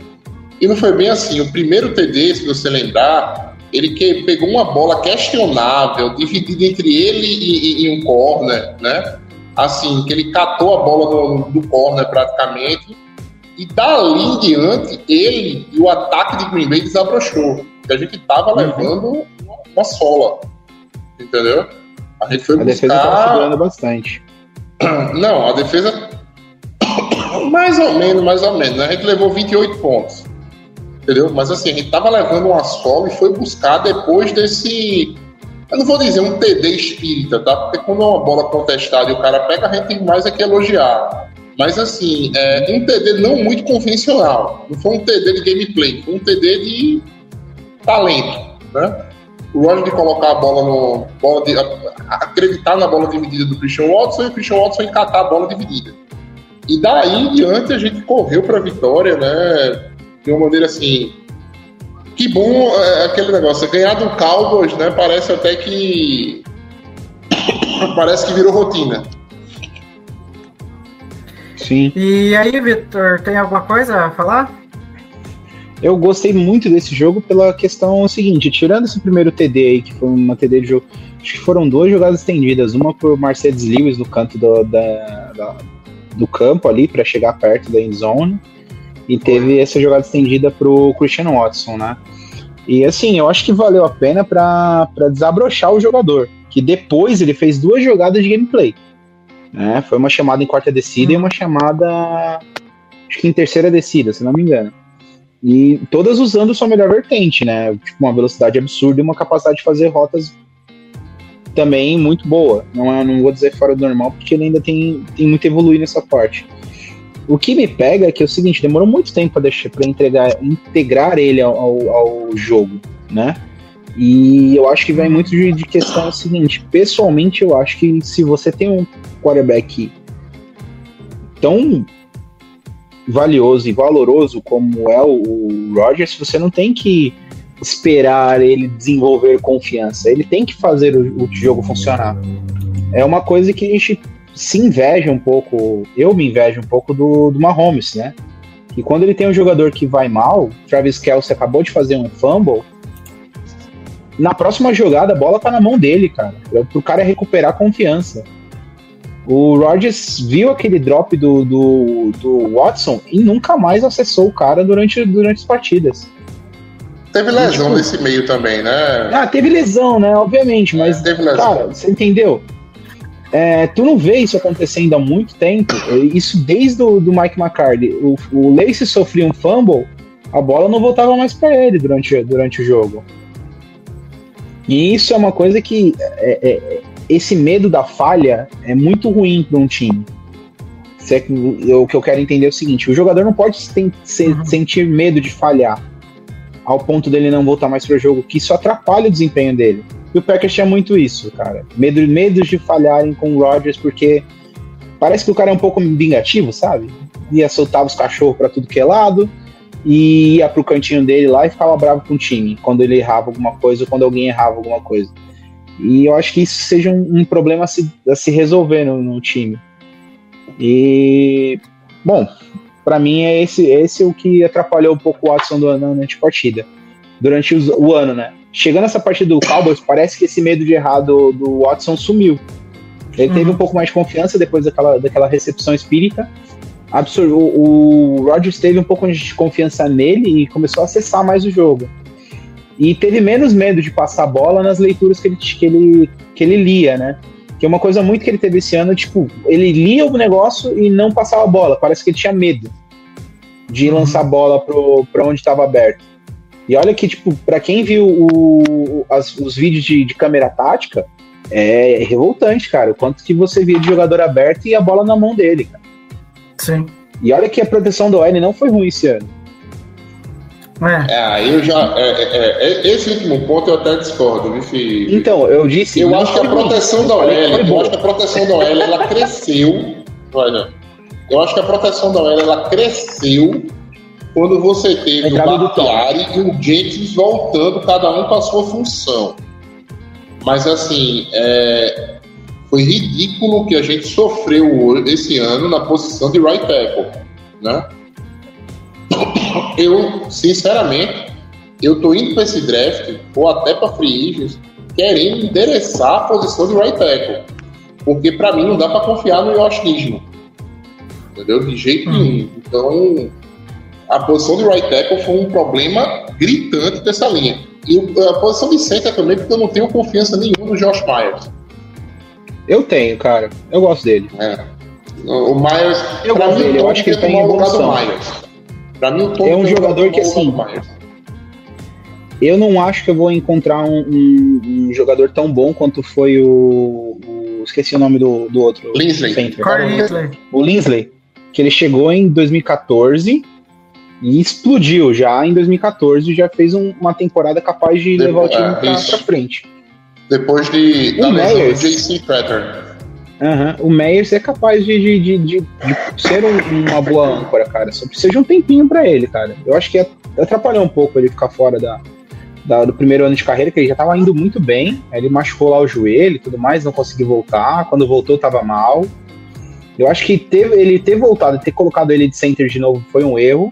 E não foi bem assim. O primeiro TD, se você lembrar, ele que pegou uma bola questionável, dividida entre ele e, e- e um corner, né? Assim, que ele catou a bola do, do corner praticamente. E dali em diante, ele e o ataque de Green Bay desabrochou. Porque a gente tava levando uma, uma sola. Entendeu? A gente foi A defesa tava buscar... segurando bastante. Não, a defesa. Mais ou menos, mais ou menos. né? A gente levou 28 pontos. Entendeu? Mas assim, a gente tava levando uma sola e foi buscar depois desse. Eu não vou dizer um TD espírita, tá? Porque quando é uma bola contestada e o cara pega, a gente tem mais é que elogiar. Mas assim, é um TD não muito convencional. Não foi um TD de gameplay, foi um TD de talento, né? O Roger de colocar a bola no. Bola de, acreditar na bola dividida do Christian Watson e o Christian Watson encatar a bola dividida. E daí em diante a gente correu para a vitória, né? De uma maneira assim. Que bom é, aquele negócio. Ganhar do Cowboys, né? Parece até que. parece que virou rotina. Sim. E aí, Vitor, tem alguma coisa a falar? Eu gostei muito desse jogo pela questão seguinte, tirando esse primeiro TD aí, que foi uma TD de jogo, acho que foram duas jogadas estendidas, uma por Mercedes Lewis no canto do, da- da- do campo ali, para chegar perto da end zone, e teve essa jogada estendida pro Christian Watson, né? E assim, eu acho que valeu a pena para desabrochar o jogador, que depois ele fez duas jogadas de gameplay. Né? Foi uma chamada em quarta descida e uma chamada, acho que em terceira descida, se não me engano. E todas usando sua melhor vertente, né? Tipo, uma velocidade absurda e uma capacidade de fazer rotas também muito boa. Não, é, não vou dizer fora do normal, porque ele ainda tem, tem muito evoluir nessa parte. O que me pega é que é o seguinte, demorou muito tempo para deixar para entregar, integrar ele ao, ao, jogo, né? E eu acho que vai muito de, de questão seguinte. Pessoalmente, eu acho que se você tem um quarterback tão valioso e valoroso como é o, o você não tem que esperar ele desenvolver confiança. Ele tem que fazer o, o jogo funcionar. É uma coisa que a gente se inveja um pouco, eu me invejo um pouco do, do Mahomes, né? E quando ele tem um jogador que vai mal, Travis Kelsey acabou de fazer um fumble, na próxima jogada a bola tá na mão dele, cara. É pro cara recuperar confiança. O Rodgers viu aquele drop do, do, do Watson e nunca mais acessou o cara durante, durante as partidas. Teve lesão tipo, nesse meio também, né? Ah, teve lesão, né? Obviamente, mas. É, teve lesão. Cara, você entendeu? É, tu não vê isso acontecendo há muito tempo. Isso desde o do Mike McCarthy. O, o Lace sofria um fumble, a bola não voltava mais para ele durante, durante o jogo. E isso é uma coisa que. É, é, esse medo da falha é muito ruim para um time. É o que eu quero entender é o seguinte: o jogador não pode uhum. sentir medo de falhar ao ponto dele não voltar mais pro jogo, que isso atrapalha o desempenho dele. E o Packers tinha muito isso, cara. Medo, medos de falharem com o Rodgers, porque parece que o cara é um pouco vingativo, sabe? Ia soltar os cachorros para tudo que é lado e ia pro cantinho dele lá e ficava bravo com o time quando ele errava alguma coisa ou quando alguém errava alguma coisa. E eu acho que isso seja um, um problema a se, a se resolver no, no time. E, bom, para mim é esse, esse o que atrapalhou um pouco o Watson do, na, na partida durante os, o ano, né? Chegando essa partida do Cowboys, parece que esse medo de errar do, Watson sumiu. Ele uhum. teve um pouco mais de confiança depois daquela, daquela recepção espírita. Absor o, o Rodgers teve um pouco de confiança nele e começou a acessar mais o jogo. E teve menos medo de passar a bola nas leituras que ele, que ele, que ele lia, né? Que é uma coisa muito que ele teve esse ano, tipo, ele lia o negócio e não passava a bola. Parece que ele tinha medo de uhum. lançar a bola para onde estava aberto. E olha que, tipo, para quem viu o, as, os vídeos de, de, câmera tática, é revoltante, cara. O quanto que você via de jogador aberto e a bola na mão dele, cara. Sim. E olha que a proteção do OL não foi ruim esse ano. É. é, aí eu já. É, é, é, esse último ponto eu até discordo, viu, filho? Então, eu disse. Eu acho que a proteção da OL, eu acho que a proteção da OL ela cresceu. Olha, eu acho que a proteção da OL ela cresceu quando você teve o Bakhtiari e o Jenkins voltando, cada um com a sua função. Mas assim, é, foi ridículo o que a gente sofreu esse ano na posição de right tackle, né? eu, sinceramente, eu tô indo para esse draft, ou até para free agents, querendo endereçar a posição de right tackle. Porque para mim não dá para confiar no Josh Nismo. Entendeu? De jeito hum. nenhum. Então, a posição de right tackle foi um problema gritante dessa linha. E a posição de center também, porque eu não tenho confiança nenhuma no Josh Myers. Eu tenho, cara. Eu gosto dele. É. O Myers, eu gosto dele, eu acho que ele tem evolução. Pra mim, o Tom é um jogador que assim. Eu não acho que eu vou encontrar um, um, um jogador tão bom quanto foi o, o, Esqueci o nome do, do outro. Linsley. O Linsley. Que ele chegou em 2014 e explodiu já em 2014 já fez um, uma temporada capaz de levar o time é, pra, pra, frente. Depois de, o Meyers, JC Pattern. Uhum. O Meyers é capaz de, de, de, de ser um, uma boa âncora, cara. Só precisa de um tempinho para ele, cara. Eu acho que atrapalhou um pouco ele ficar fora da, da, do primeiro ano de carreira, que ele já tava indo muito bem. Ele machucou lá o joelho e tudo mais, não conseguiu voltar. Quando voltou, tava mal. Eu acho que ter, ele ter voltado, ter colocado ele de center de novo foi um erro.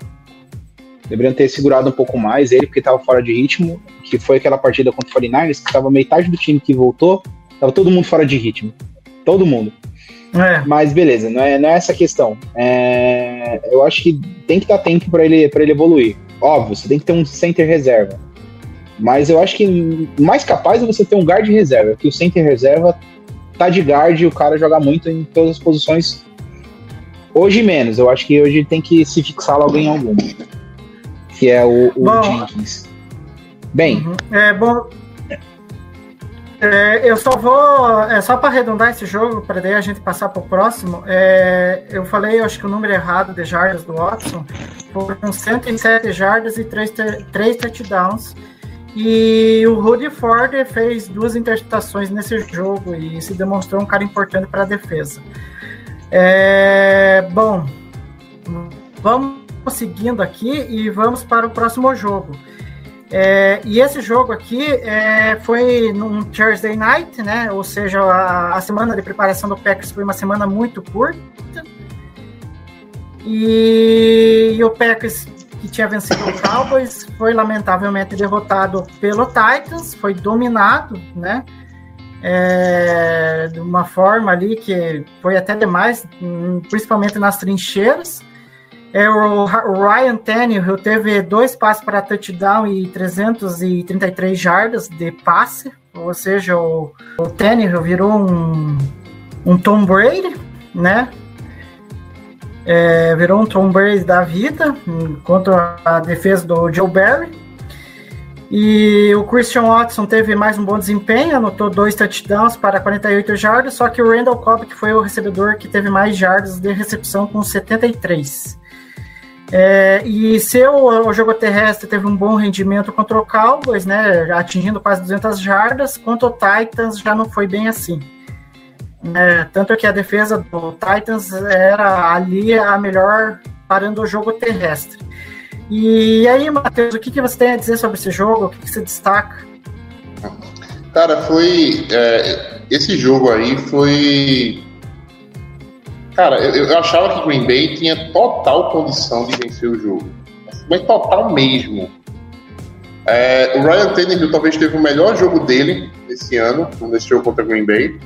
Deveriam ter segurado um pouco mais ele, porque estava fora de ritmo. Que foi aquela partida contra o 49ers, que estava metade do time que voltou, tava todo mundo fora de ritmo. Todo mundo. É. Mas beleza, não é, não é essa a questão. É, eu acho que tem que dar tempo para ele, ele evoluir. Óbvio, você tem que ter um center reserva. Mas eu acho que mais capaz é você ter um guard reserva, que o center reserva tá de guard e o cara joga muito em todas as posições. Hoje menos, eu acho que hoje tem que se fixar logo em alguma. Que é o, o bom, Jenkins. Bem. Uhum. É bom. É, eu só vou. É só para arredondar esse jogo, para daí a gente passar para o próximo. É, eu falei, eu acho que o número errado de jardas do Watson foram 107 jardas e 3, 3 touchdowns. E o Rudy Ford fez duas interceptações nesse jogo e se demonstrou um cara importante para a defesa. É, bom, vamos seguindo aqui e vamos para o próximo jogo. É, e esse jogo aqui é, foi num Thursday Night, né? Ou seja, a, a, semana de preparação do Packers foi uma semana muito curta. E, e o Packers, que tinha vencido o Cowboys, foi lamentavelmente derrotado pelo Titans, foi dominado, né? É, de uma forma ali que foi até demais, principalmente nas trincheiras. É, o, Ryan Tannehill teve dois passes para touchdown e 333 jardas de passe, ou seja, o, o Tannehill virou um, um Tom Brady, né? É, virou um Tom Brady da vida contra a defesa do Joe Barry. E o Christian Watson teve mais um bom desempenho, anotou dois touchdowns para 48 jardas, só que o Randall Cobb, que foi o recebedor que teve mais jardas de recepção com 73. É, e seu o jogo terrestre teve um bom rendimento contra o Cowboys, né, atingindo quase 200 jardas, quanto o Titans já não foi bem assim. É, tanto que a defesa do Titans era ali a melhor parando o jogo terrestre. E aí, Matheus, o que, que você tem a dizer sobre esse jogo? O que, que você destaca? Cara, foi. É, esse jogo aí foi Cara, eu, eu, achava que Green Bay tinha total condição de vencer o jogo. Mas total mesmo. É, o Ryan Tannehill talvez teve o melhor jogo dele esse ano, nesse jogo contra Green Bay.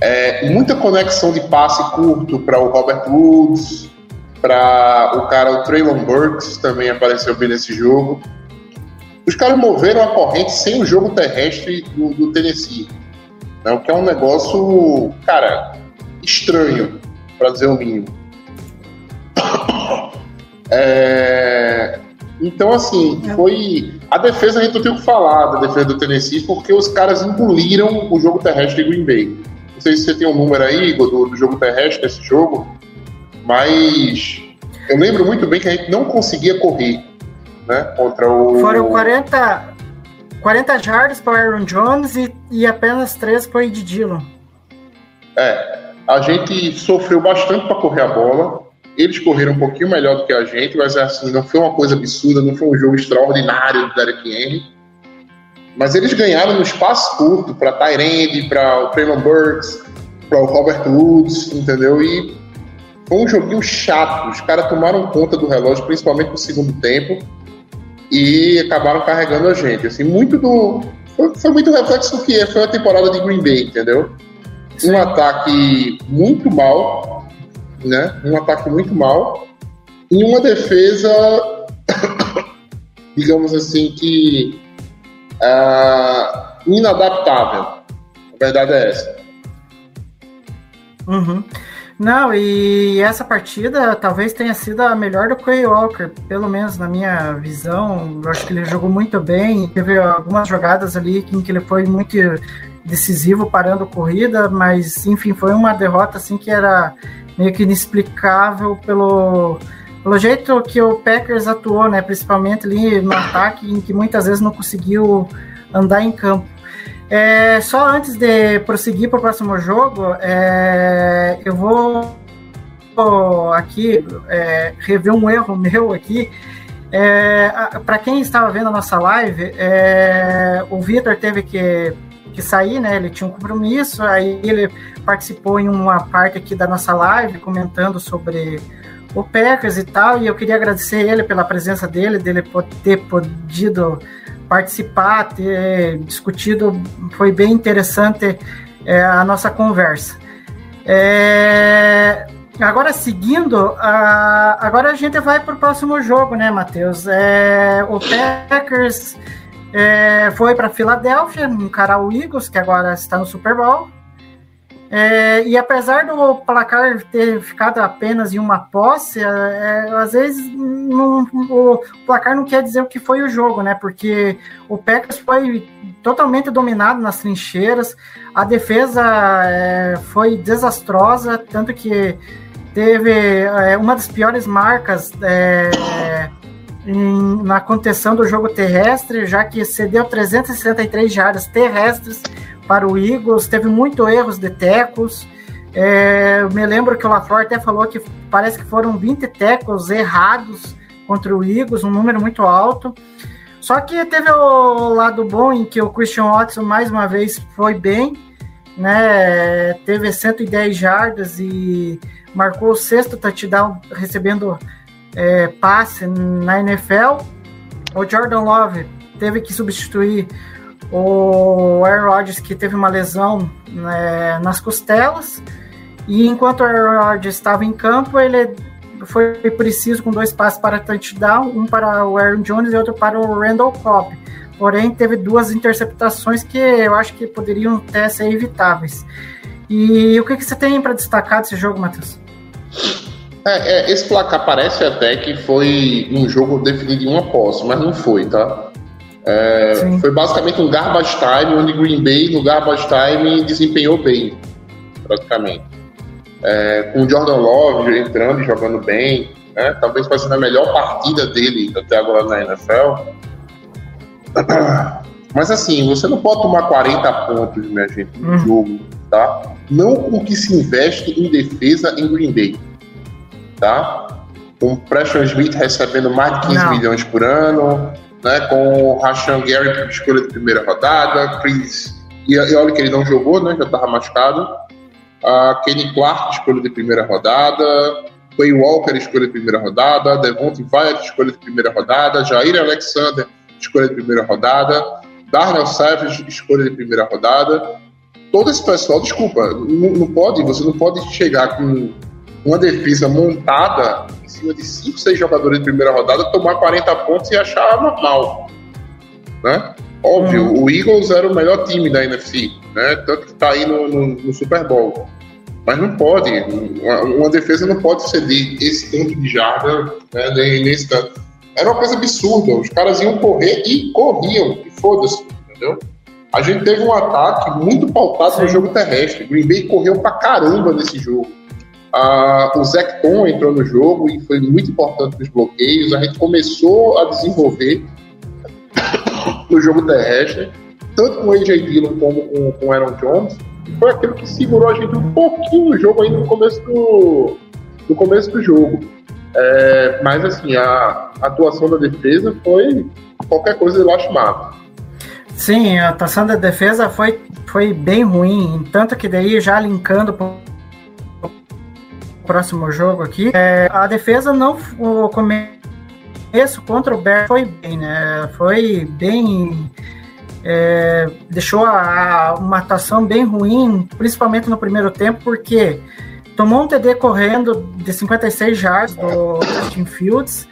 É, muita conexão de passe curto para o Robert Woods, para o cara, o Traylon Burks também apareceu bem nesse jogo. Os caras moveram a corrente sem o jogo terrestre do, do Tennessee. Né, o que é um negócio, cara, estranho para dizer o mínimo. É... Então, assim, foi. A defesa a gente não tem o que falar da defesa do Tennessee, porque os caras engoliram o jogo terrestre de Green Bay. Não sei se você tem um número aí, Igor, do, do jogo terrestre desse jogo, mas eu lembro muito bem que a gente não conseguia correr né, contra o. Foram 40, 40 jardas para Aaron Jones e, e apenas 3 para o Dillon. É, a gente sofreu bastante para correr a bola. Eles correram um pouquinho melhor do que a gente, mas assim, não foi uma coisa absurda, não foi um jogo extraordinário do Derek Henry. Mas eles ganharam no espaço curto para Tyrande, para o Traylon Burks, para o Robert Woods, entendeu? E foi um joguinho chato. Os caras tomaram conta do relógio, principalmente no segundo tempo, e acabaram carregando a gente. Assim, muito do. Foi, foi muito reflexo do que é, foi a temporada de Green Bay, entendeu? Um ataque muito mal, né? Um ataque muito mal e uma defesa, digamos assim, que uh, inadaptável. A verdade é essa. Uhum. Não, e essa partida talvez tenha sido a melhor do Quay Walker, pelo menos na minha visão. Eu acho que ele jogou muito bem. Teve algumas jogadas ali em que ele foi muito decisivo parando corrida, mas enfim, foi uma derrota assim que era meio que inexplicável pelo, pelo jeito que o Packers atuou, né, principalmente ali no ataque, em que muitas vezes não conseguiu andar em campo. É, só antes de prosseguir para o próximo jogo, é, eu vou aqui é, rever um erro meu aqui. É, para quem estava vendo a nossa live, é, o Vitor teve que que sair, né? Ele tinha um compromisso, aí ele participou em uma parte aqui da nossa live comentando sobre o Packers e tal, e eu queria agradecer ele pela presença dele, dele ter podido participar, ter discutido, foi bem interessante é, a nossa conversa. É, agora seguindo, a, agora a gente vai para o próximo jogo, né, Matheus? É, o Packers é, foi para Filadélfia encarar o Eagles, que agora está no Super Bowl. É, e apesar do placar ter ficado apenas em uma posse, é, é às vezes não, o placar não quer dizer o que foi o jogo, né? Porque o Packers foi totalmente dominado nas trincheiras, a defesa é, foi desastrosa, tanto que teve é, uma das piores marcas é, em, na contenção do jogo terrestre, já que cedeu 363 jardas terrestres para o Eagles, teve muito erros de tecos. É, me lembro que o LaFleur até falou que parece que foram 20 tecos errados contra o Eagles, um número muito alto. Só que teve o lado bom em que o Christian Watson mais uma vez foi bem, né? Teve 110 jardas e marcou o sexto touchdown recebendo é, passe na NFL. O Jordan Love teve que substituir o Aaron Rodgers, que teve uma lesão né, nas costelas. E enquanto o Aaron Rodgers estava em campo, ele foi preciso com dois passes para touchdown, um para o Aaron Jones e outro para o Randall Cobb. Porém, teve duas interceptações que eu acho que poderiam até ser evitáveis. E o que, que você tem para destacar desse jogo, Matheus? É, é, esse placar parece até que foi um jogo definido em uma posse, mas não foi, tá? É, foi basicamente um garbage time, onde Green Bay, no garbage time, desempenhou bem, praticamente. É, com o Jordan Love entrando e jogando bem, né? talvez fazendo a melhor partida dele até agora na NFL. Mas assim, você não pode tomar 40 pontos, minha gente, no hum. jogo, tá? Não com o que se investe em defesa em Green Bay, tá? Com o Preston Smith recebendo mais de 15 não. milhões por ano, né? Com o Rashan Gary escolha de primeira rodada, Chris e, e olha que ele não jogou, né? Já estava machucado. Uh, Kenny Clark, escolha de primeira rodada. Quay Walker, escolha de primeira rodada. Devontae Wyatt, escolha de primeira rodada. Jair Alexander, escolha de primeira rodada. Darnell Savage, escolha de primeira rodada. Todo esse pessoal, desculpa, não, não pode, você não pode chegar com uma defesa montada em cima de 5, 6 jogadores de primeira rodada, tomar 40 pontos e achar normal. Né? Óbvio, uhum. o Eagles era o melhor time da NFC, né? tanto que está aí no, no, no, Super Bowl. Mas não pode, uma, uma, defesa não pode ceder esse tanto de jarda né, nesse tanto. Era uma coisa absurda, os caras iam correr e corriam, e foda-se, entendeu? A gente teve um ataque muito pautado Sim. no jogo terrestre. Green Bay correu pra caramba nesse jogo. Ah, o Zecton entrou no jogo e foi muito importante nos bloqueios. A gente começou a desenvolver no jogo terrestre, tanto com o AJ Dillon como com, o Aaron Jones. Foi aquilo que segurou a gente um pouquinho no jogo ainda no começo do, no começo do jogo. É, mas assim, a, atuação da defesa foi qualquer coisa lastimável. Sim, a atuação da defesa foi, foi bem ruim, tanto que daí já linkando próximo jogo aqui. É, a defesa não. O começo contra o Bear foi bem, né? Foi bem. É, deixou a, a, uma atuação bem ruim, principalmente no primeiro tempo, porque tomou um TD correndo de 56 jardas do Justin Fields.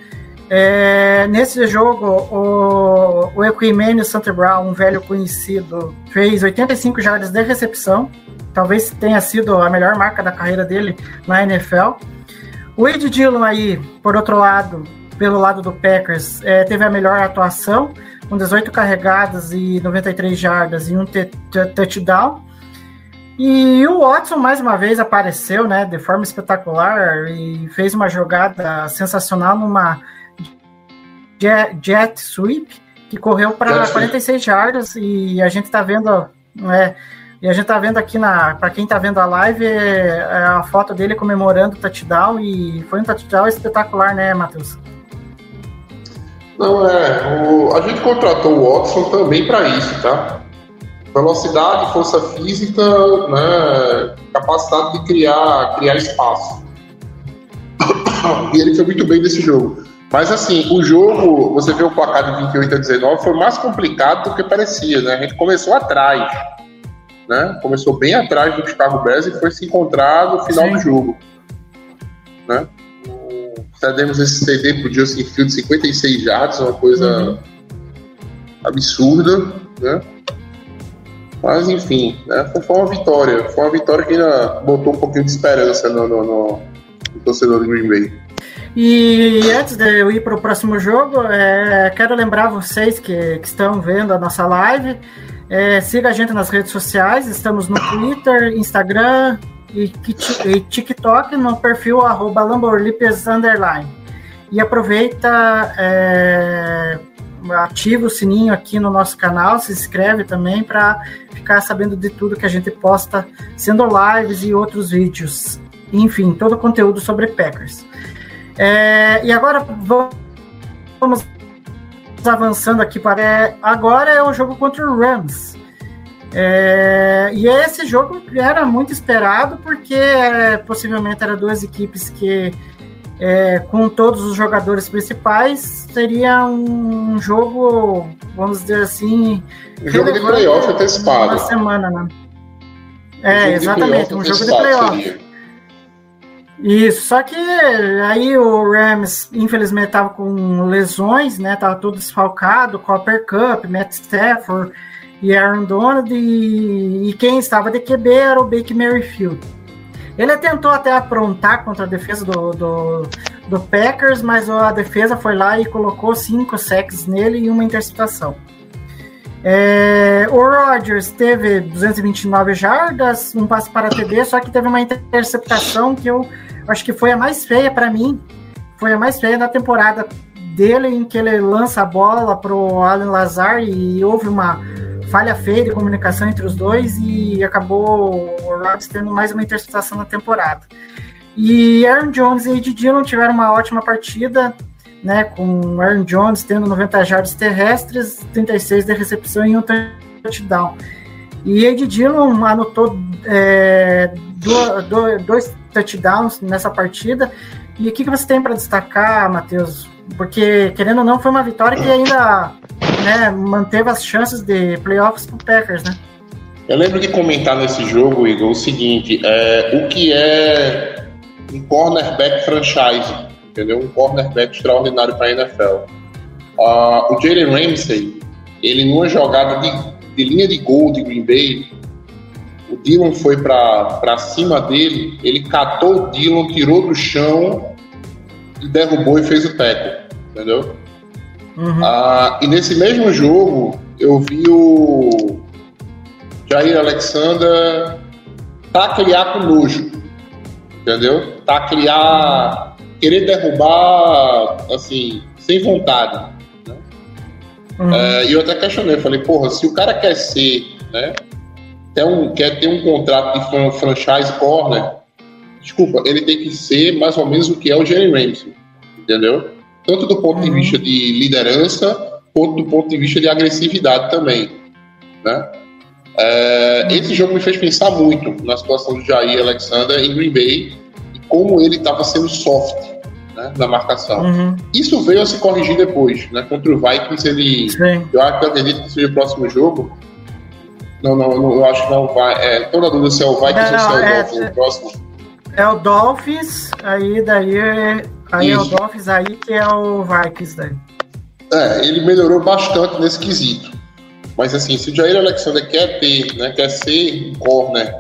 É, nesse jogo, o, o Equimênio Santa Brown, um velho conhecido, fez 85 jardas de recepção talvez tenha sido a melhor marca da carreira dele na NFL. O Ed Dillon aí, por outro lado, pelo lado do Packers, é, teve a melhor atuação, com 18 carregadas e 93 jardas e um touchdown. E o Watson mais uma vez apareceu, né, de forma espetacular e fez uma jogada sensacional numa jet, jet sweep que correu para 46 jardas e a gente está vendo, né, e a gente tá vendo aqui na. para quem tá vendo a live, é, é a foto dele comemorando o touchdown e foi um touchdown espetacular, né, Matheus? Não, é. O, a gente contratou o Watson também para isso, tá? Velocidade, força física, né, capacidade de criar, criar espaço. e ele foi muito bem nesse jogo. Mas assim, o jogo, você vê o placar de 28 a 19, foi mais complicado do que parecia, né? A gente começou atrás né? Começou bem atrás do Chicago Bears e foi se encontrar no final Sim. do jogo, né? Cedemos esse CD pro Justin Field 56 jardas, uma coisa uhum. absurda, né? Mas enfim, né? foi uma vitória. Foi uma vitória que ainda botou um pouquinho de esperança no, no, no, no torcedor do Green Bay. E antes de eu ir para o próximo jogo, é, quero lembrar vocês que, que estão vendo a nossa live é, siga a gente nas redes sociais, estamos no Twitter, Instagram e, e TikTok no perfil arroba underline. E aproveita, é, ativa o sininho aqui no nosso canal, se inscreve também para ficar sabendo de tudo que a gente posta, sendo lives e outros vídeos. Enfim, todo o conteúdo sobre Packers. É, e agora vamos avançando aqui para é, agora é o jogo contra o Rams. É, e esse jogo era muito esperado porque é, possivelmente eram duas equipes que é, com todos os jogadores principais seria um jogo, vamos dizer assim, um jogo de playoff antecipado. Uma semana, né? É, exatamente, um jogo de playoff. Isso, só que aí o Rams, infelizmente, estava com lesões, né? Tava tudo desfalcado, Copper Cup, Matt Stafford e Aaron Donald, e, e quem estava de QB era o Baker Mayfield. Ele tentou até aprontar contra a defesa do, do, do, Packers, mas a defesa foi lá e colocou cinco sacks nele e uma interceptação. É, o Rodgers teve 229 jardas, um passe para TD, só que teve uma interceptação que eu acho que foi a mais feia para mim. Foi a mais feia da temporada dele, em que ele lança a bola para o Alan Lazar e houve uma falha feia de comunicação entre os dois e acabou o Rodgers tendo mais uma interceptação na temporada. E Aaron Jones e Ed Dillon tiveram uma ótima partida, né, com Aaron Jones tendo 90 jardas terrestres, 36 de recepção e um touchdown. E Ed Dillon anotou é, dois, dois touchdowns nessa partida. E o que, que você tem para destacar, Matheus? Porque, querendo ou não, foi uma vitória que ainda né, manteve as chances de playoffs para o Packers, né? Eu lembro de comentar nesse jogo, Igor, o seguinte: é, o que é um cornerback franchise, entendeu? Um cornerback extraordinário para a NFL. Uh, o Jalen Ramsey, ele numa jogada de, de linha de gol de Green Bay, o Dylan foi para cima dele, ele catou o Dylan, tirou do chão e derrubou e fez o teco, entendeu? Uhum. Ah, e nesse mesmo jogo, eu vi o Jair Alexander taclear com nojo, entendeu? Taclear, querer derrubar, assim, sem vontade. Uhum. É, e eu até questionei, falei, porra, se o cara quer ser, né, quer, um, quer ter um contrato de franchise corner, desculpa, ele tem que ser mais ou menos o que é o Jerry Ramsey, entendeu? Tanto do ponto uhum. de vista de liderança, quanto do ponto de vista de agressividade também, né? É, esse jogo me fez pensar muito na situação do Jair Alexander em Green Bay e como ele estava sendo soft né, na marcação. Uhum. Isso veio a se corrigir depois, né? Contra o Vikings, ele. Sim. Eu acredito que seja o próximo jogo não, não, não, eu acho que não vai. É, toda dúvida se é o Vikings ou se é o é, Dolphins, o próximo. É o Dolphins, aí daí aí é o Dolphins aí que é o Vikings daí. É, ele melhorou bastante nesse quesito. Mas assim, se o Jair Alexander quer ter, né, quer ser um corner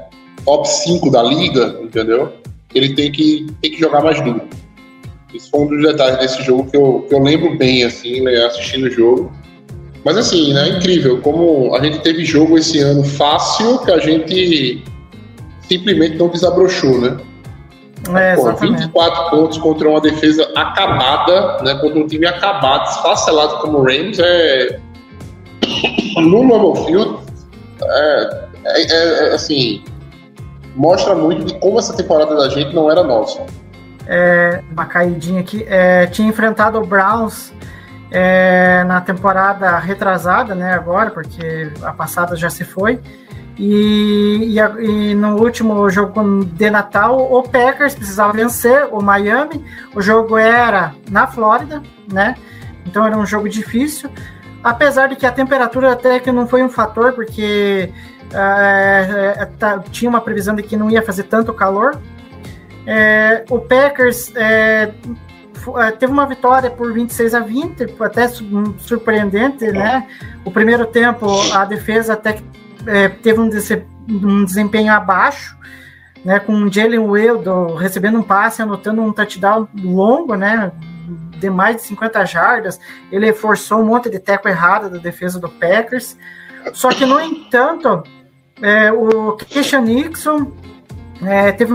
top 5 da liga, entendeu? Ele tem que, tem que jogar mais duro. Esse foi um dos detalhes desse jogo que eu, que eu lembro bem, assim, né, assistindo o jogo. Mas assim, né, incrível como a gente teve jogo esse ano fácil que a gente simplesmente não desabrochou, né? É, Pô, 24 pontos contra uma defesa acabada, né? Contra um time acabado, esfacelado como o Rams, é. No normal field, é, é, é, assim. Mostra muito de como essa temporada da gente não era nossa. É, uma caidinha aqui. É, tinha enfrentado o Browns é, na temporada retrasada, né, agora, porque a passada já se foi. E, e, e, no último jogo de Natal, o Packers precisava vencer o Miami. O jogo era na Flórida, né? Então era um jogo difícil. Apesar de que a temperatura até que não foi um fator, porque é, é, tá, tinha uma previsão de que não ia fazer tanto calor. É, o Packers é, é, teve uma vitória por 26 a 20, até surpreendente, né? O primeiro tempo, a defesa até é, teve um, um, desempenho abaixo, né? Com o Jalen Wildo recebendo um passe, anotando um touchdown longo, né? De mais de 50 jardas. Ele forçou um monte de teco errado da defesa do Packers. Só que, no entanto, é, o Keisha Nixon é, teve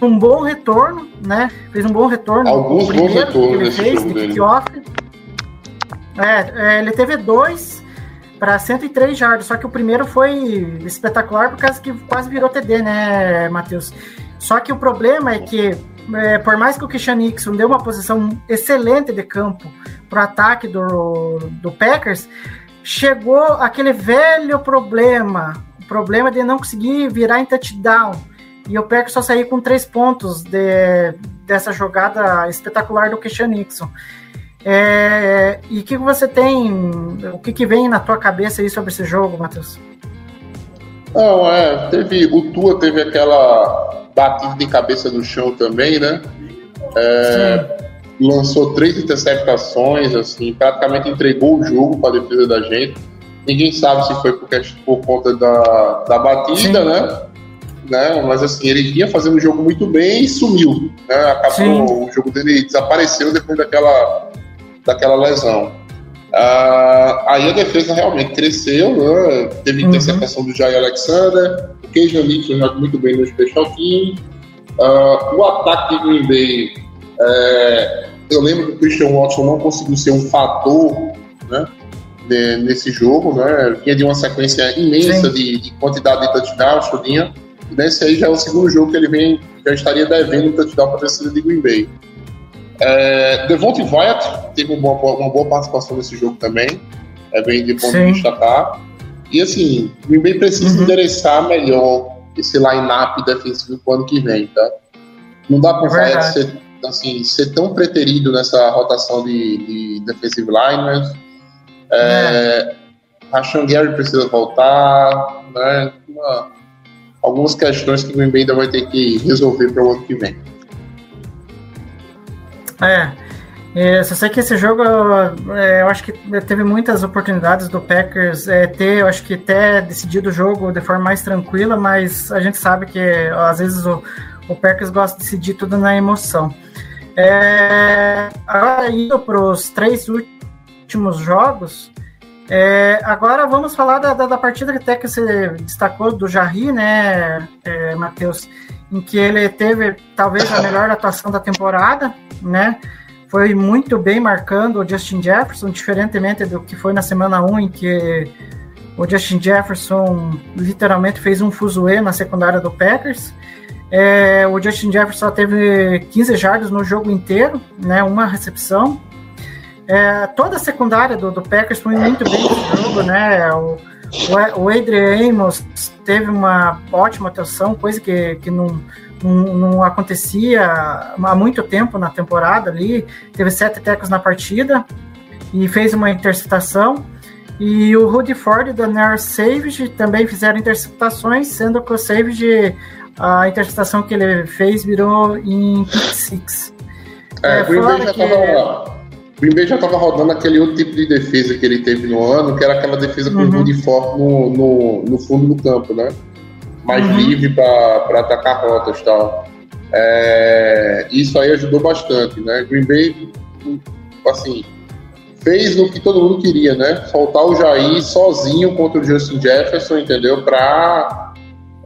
um bom retorno, né? Fez um bom retorno. Alguns bons retornos ele fez de kickoff. É, é, ele teve dois para 103 jardas, só que o primeiro foi espetacular por causa que quase virou TD, né, Matheus? Só que o problema é que, é, por mais que o Christian Nixon deu uma posição excelente de campo pro ataque do, do Packers, chegou aquele velho problema, o problema de não conseguir virar em touchdown. E o Packers só saiu com três pontos de, dessa jogada espetacular do Christian Nixon. É, e o que você tem, o que, que vem na tua cabeça aí sobre esse jogo, Matheus? Não, é, teve, o Tua teve aquela batida de cabeça no chão também, né? É, lançou três interceptações, assim, praticamente entregou o jogo para a defesa da gente. Ninguém sabe se foi porque, por conta da, da batida, Sim. né? Né? Mas assim, ele vinha fazendo o jogo muito bem e sumiu. Né? Acabou, Sim. o jogo dele desapareceu depois daquela, daquela lesão. Ah, aí a defesa realmente cresceu, né? teve uhum. interceptação do Jair Alexander, o Keijan Nixon joga muito bem no special team. Ah, o ataque de Green Bay, é, eu lembro que o Christian Watson não conseguiu ser um fator né, de, nesse jogo, né? vinha de uma sequência imensa de, de, quantidade de touchdowns, tudinho. Nesse aí já é o segundo jogo que ele vem, já estaria devendo um touchdown para a torcida de Green Bay. É, Devonte Wyatt teve uma boa, uma boa participação nesse jogo também, é bem de ponto de destacar. E assim, o Green Bay precisa uhum. endereçar melhor esse line-up defensivo pro ano que vem, tá? Não dá para o Wyatt ser, assim, ser tão preterido nessa rotação de, de defensive linemen. É, é. Gary precisa voltar, né? Uma, algumas questões que o Green Bay ainda vai ter que resolver para o ano que vem. É. É, só sei que esse jogo, é, eu acho que teve muitas oportunidades do Packers é, ter, eu acho que até decidido o jogo de forma mais tranquila, mas a gente sabe que às vezes o, o Packers gosta de decidir tudo na emoção. É, agora indo para os três últimos jogos, é, agora vamos falar da, da, da, partida que até que você destacou do Jarry, né, é, Matheus, em que ele teve talvez a melhor atuação da temporada, né? Foi muito bem marcando o Justin Jefferson, diferentemente do que foi na semana 1, em que o Justin Jefferson literalmente fez um fuzuê na secundária do Packers. É, o Justin Jefferson teve 15 jardas no jogo inteiro, né, uma recepção. É, toda a secundária do, do, Packers foi muito bem no jogo, né? O, o Adrian Amos teve uma ótima atuação, coisa que, que não, não, não, acontecia há muito tempo na temporada ali. Teve sete tecos na partida e fez uma interceptação. E o Rudy Ford e o Daniel Savage também fizeram interceptações, sendo que o Savage, a interceptação que ele fez virou em pick six. É, é Green Bay já estava Green Bay já estava rodando aquele outro tipo de defesa que ele teve no ano, que era aquela defesa com uhum. o Ford no, no, no, fundo do campo, né? Mais uhum. livre para atacar rotas e tal. É, isso aí ajudou bastante, né? Green Bay, assim, fez o que todo mundo queria, né? Soltar o Jair sozinho contra o Justin Jefferson, entendeu? Para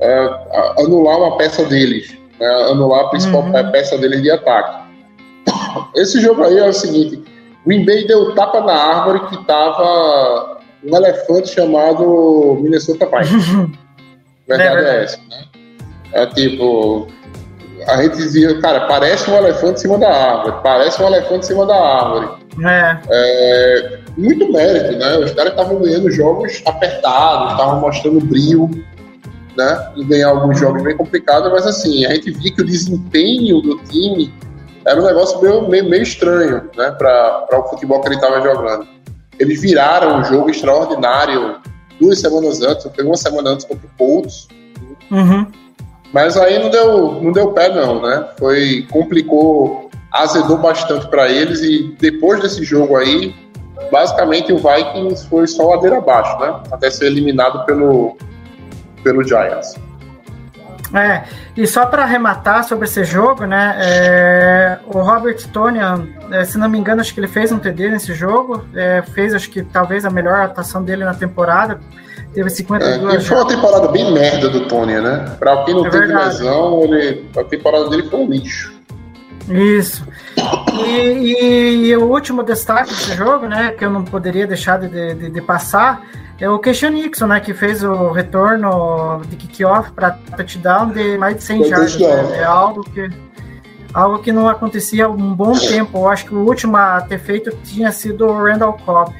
é, anular uma peça deles, né? anular a principal uhum. peça deles de ataque. Esse jogo aí é o seguinte: Green Bay deu tapa na árvore que tava um elefante chamado Minnesota Vikings. Verdade é, é essa, né? É tipo, a gente dizia, cara, parece um elefante em cima da árvore, parece um elefante em cima da árvore. É. é muito mérito, né? Os caras estavam ganhando jogos apertados, estavam mostrando brilho, né? E ganhar alguns jogos bem complicados, mas assim, a gente via que o desempenho do time era um negócio meio, meio, meio estranho, né? Para o futebol que ele estava jogando. Eles viraram um jogo extraordinário duas semanas antes, foi uma semana antes contra o Colts. Uhum. Mas aí não deu, não deu pé, não, né? Foi, complicou, azedou bastante para eles e depois desse jogo aí, basicamente o Vikings foi só ladeira abaixo, né? Até ser eliminado pelo, pelo Giants. É, e só para arrematar sobre esse jogo, né? É, o Robert Tonian, é, se não me engano, acho que ele fez um TD nesse jogo, é, fez acho que talvez a melhor atuação dele na temporada. Teve 52 é, Foi uma temporada bem merda do Tony, né? Para quem não é teve verdade. lesão, ele, a temporada dele foi um lixo. Isso. E, e, e, o último destaque desse jogo, né, que eu não poderia deixar de, de, de passar, é o Christian Nixon, né, que fez o retorno de kickoff para touchdown de mais de 100 jardas. Né? É algo que algo que não acontecia há um bom tempo. Eu acho que o último a ter feito tinha sido o Randall Cobb.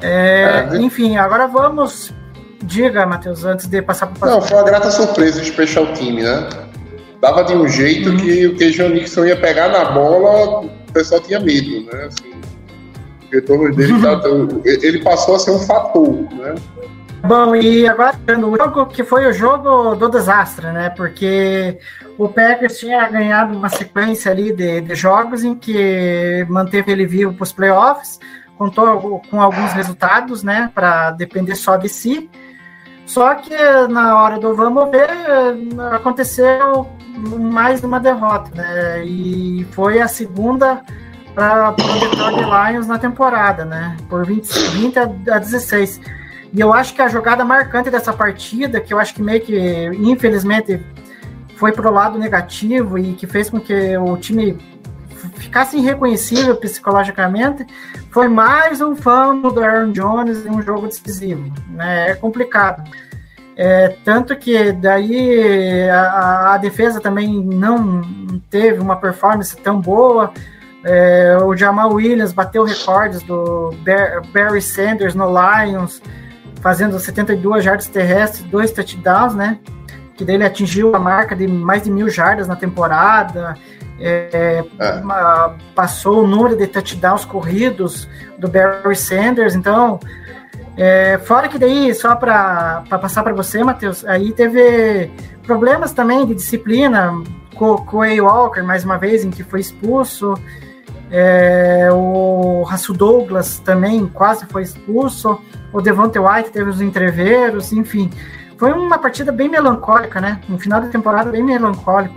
É, É, enfim, agora vamos. Diga, Matheus, antes de passar para o Não, foi uma grata surpresa de special time, né? Dava de um jeito que o Kejon Nixon ia pegar na bola, o pessoal tinha medo, né? Assim, retorno dele tá- ele passou a ser um fator, né? Bom, e agora o jogo que foi o jogo do desastre, né? Porque o Packers tinha ganhado uma sequência ali de, de jogos em que manteve ele vivo para os playoffs, contou com alguns resultados, né? Para depender só de si. Só que na hora do vamos ver, aconteceu mais uma derrota, né? E foi a segunda para o Detroit Lions na temporada, né? Por 20, 20 a 16. E eu acho que a jogada marcante dessa partida, que eu acho que meio que, infelizmente, foi pro lado negativo e que fez com que o time ficasse irreconhecível psicologicamente, foi mais um fumble do Aaron Jones em um jogo decisivo. Né? É complicado. É, tanto que daí a, a, defesa também não teve uma performance tão boa. É, o Jamal Williams bateu recordes do Barry Sanders no Lions, fazendo 72 jardas terrestres, dois touchdowns, né? Que dele atingiu a marca de mais de mil jardas na temporada. É, é. Uma, passou o número de touchdowns corridos do Barry Sanders. Então, é, fora que daí, só para passar para você, Matheus, aí teve problemas também de disciplina com, o. Walker, mais uma vez, em que foi expulso. É, o Raço Douglas também quase foi expulso. O Devonte White teve os entreveros, enfim. Foi uma partida bem melancólica, né? No final da temporada, bem melancólico.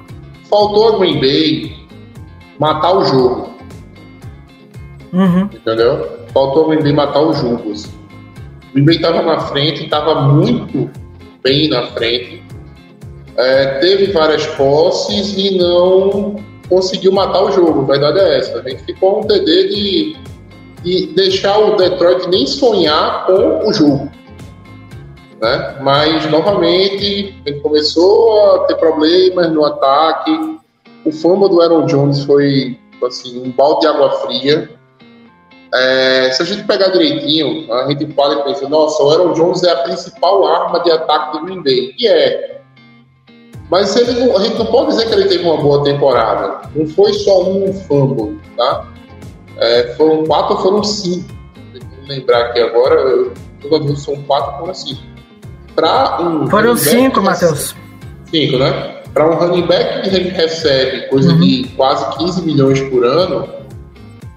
Faltou a Green Bay matar o jogo. Uhum. Entendeu? Faltou a Green Bay matar o jogo. Assim. O Green Bay estava na frente, estava muito bem na frente. É, teve várias posses e não conseguiu matar o jogo. A verdade é essa. A gente ficou um TD de, de deixar o Detroit nem sonhar com o jogo. Né? Mas, novamente, ele começou a ter problemas no ataque. O fama do Aaron Jones foi assim, um balde de água fria. É, se a gente pegar direitinho, a gente fala e pensa, nossa, o Aaron Jones é a principal arma de ataque do Green Bay. E é. Mas ele, a gente não pode dizer que ele teve uma boa temporada. Não foi só um fumble, tá? É, foram quatro ou foram cinco. Vou lembrar aqui agora, toda são quatro, foram cinco. Pra um foram cinco, Matheus. Cinco, né? Para um running back que recebe coisa uhum. de quase 15 milhões por ano,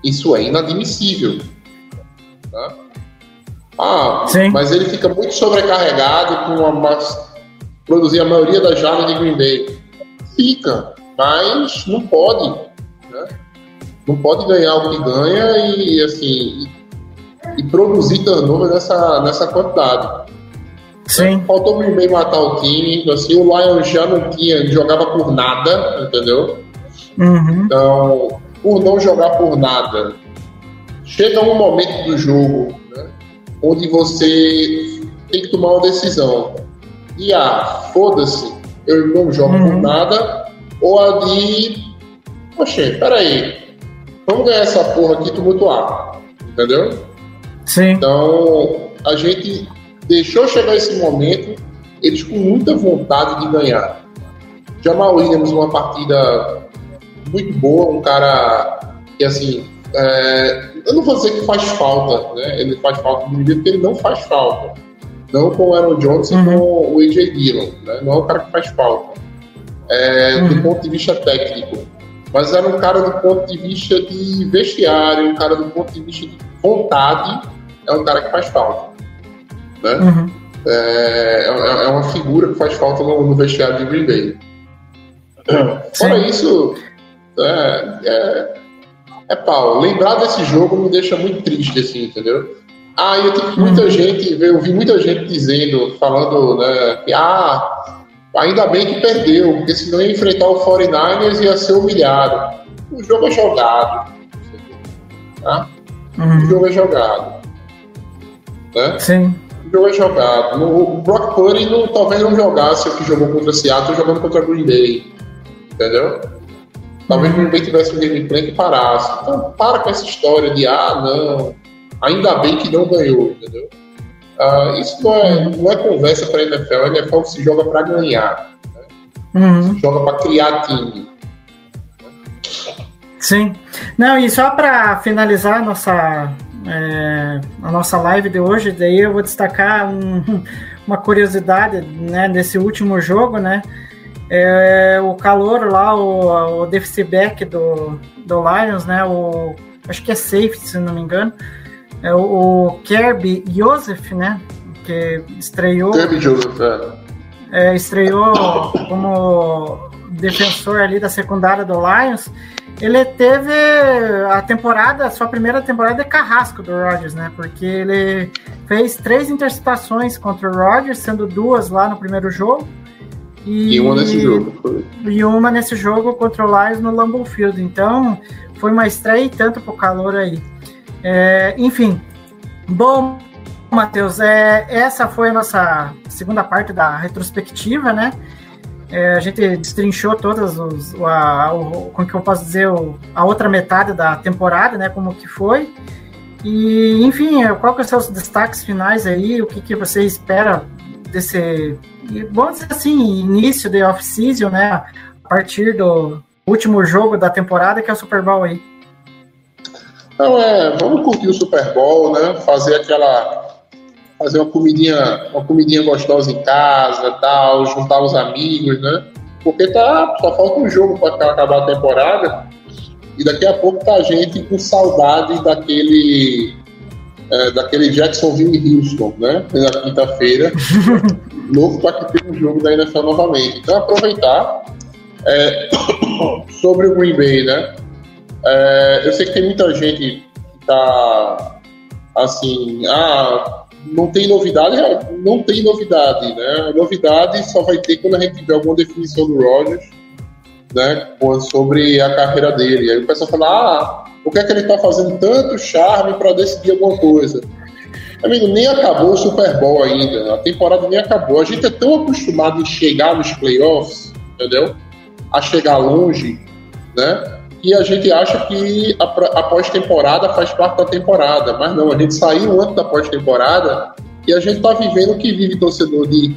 isso é inadmissível. Tá? Ah, Sim. mas ele fica muito sobrecarregado com uma, produzir a maioria das jardas de Green Bay. Fica, mas não pode. Né? Não pode ganhar o que ganha e assim e, e produzir turnover nessa, nessa quantidade. Sim. Faltou o Green Bay matar o time. Assim, o Lions já não tinha, jogava por nada, entendeu? Uhum. Então, por não jogar por nada, chega um momento do jogo né, onde você tem que tomar uma decisão. E ah, foda-se, eu não jogo uhum. por nada, ou a de, poxa, peraí, vamos ganhar essa porra aqui tumultuar, entendeu? Sim. Então, a gente deixou chegar esse momento, eles com muita vontade de ganhar. Jamal Williams, uma partida muito boa, um cara que, assim, é, eu não vou dizer que faz falta, né? Ele faz falta no porque ele não faz falta. Não com o Aaron Jones Uhum. e com o AJ Dillon, né? Não é um cara que faz falta. É, Do Uhum. ponto de vista técnico. Mas era um cara do ponto de vista de vestiário, um cara do ponto de vista de vontade, é um cara que faz falta. Né? Uhum. É, é, é uma figura que faz falta no, no vestiário de Green Bay. Fora Sim. isso, é, é, é pau. Lembrar desse jogo me deixa muito triste, assim, entendeu? Ah, eu tive muita Uhum. gente, eu vi muita gente dizendo, falando, né, que ah, ainda bem que perdeu, porque senão ia enfrentar o 49ers e ia ser humilhado. O jogo é jogado. Tá? O Uhum. jogo é jogado. Né? Sim. O jogo é jogado. O Brock Purdy não, talvez não jogasse o que jogou contra Seattle jogando contra Green Bay. Entendeu? Talvez o Green Bay tivesse um gameplay que parasse. Então, para com essa história de, ah, não, ainda bem que não ganhou, entendeu? Ah, isso não é, não é conversa para a NFL. A NFL se joga para ganhar. Né? Uhum. Se joga para criar time. Sim. Não, e só para finalizar a nossa, é, a nossa live de hoje, daí eu vou destacar um, uma curiosidade né, nesse último jogo, né? É, o calor lá, o, o defensive back do, do Lions, né? O, acho que é safety, se não me engano. É o, o Kirby Joseph, né? Que estreou. Kirby Joseph, é. é, estreou como defensor ali da secundária do Lions. Ele teve a temporada, a sua primeira temporada é carrasco do Rodgers, né? Porque ele fez três interceptações contra o Rodgers, sendo duas lá no primeiro jogo. E, e uma nesse jogo. E uma nesse jogo contra o Lions no Lambeau Field. Então, foi uma estreia e tanto pro calor aí. É, enfim, bom, Matheus, é, essa foi a nossa segunda parte da retrospectiva, né? É, a gente destrinchou todas os, a, o, como que eu posso dizer, o, a outra metade da temporada, né, como que foi. E, enfim, qual que são os destaques finais aí, o que, que você espera desse, vamos dizer assim, início de off-season, né, a partir do último jogo da temporada, que é o Super Bowl aí. Não, é, vamos curtir o Super Bowl, né, fazer aquela fazer uma comidinha, uma comidinha gostosa em casa, tal, juntar os amigos, né? Porque tá, só falta um jogo para acabar a temporada e daqui a pouco tá a gente com saudade daquele é, daquele Jacksonville e Houston, né? Na quinta-feira, louco para que tenha um jogo da NFL novamente. Então aproveitar é, sobre o Green Bay, né? É, eu sei que tem muita gente que tá assim, ah, não tem novidade, é, não tem novidade, né? Novidade só vai ter quando a gente tiver alguma definição do Rogers, né? Sobre a carreira dele. Aí o pessoal fala, ah, o que é que ele tá fazendo tanto charme para decidir alguma coisa? Amigo, nem acabou o Super Bowl ainda, a temporada nem acabou. A gente é tão acostumado em chegar nos playoffs, entendeu? A chegar longe, né? E a gente acha que a, a pós-temporada faz parte da temporada, mas não, a gente saiu antes da pós-temporada e a gente está vivendo o que vive torcedor de,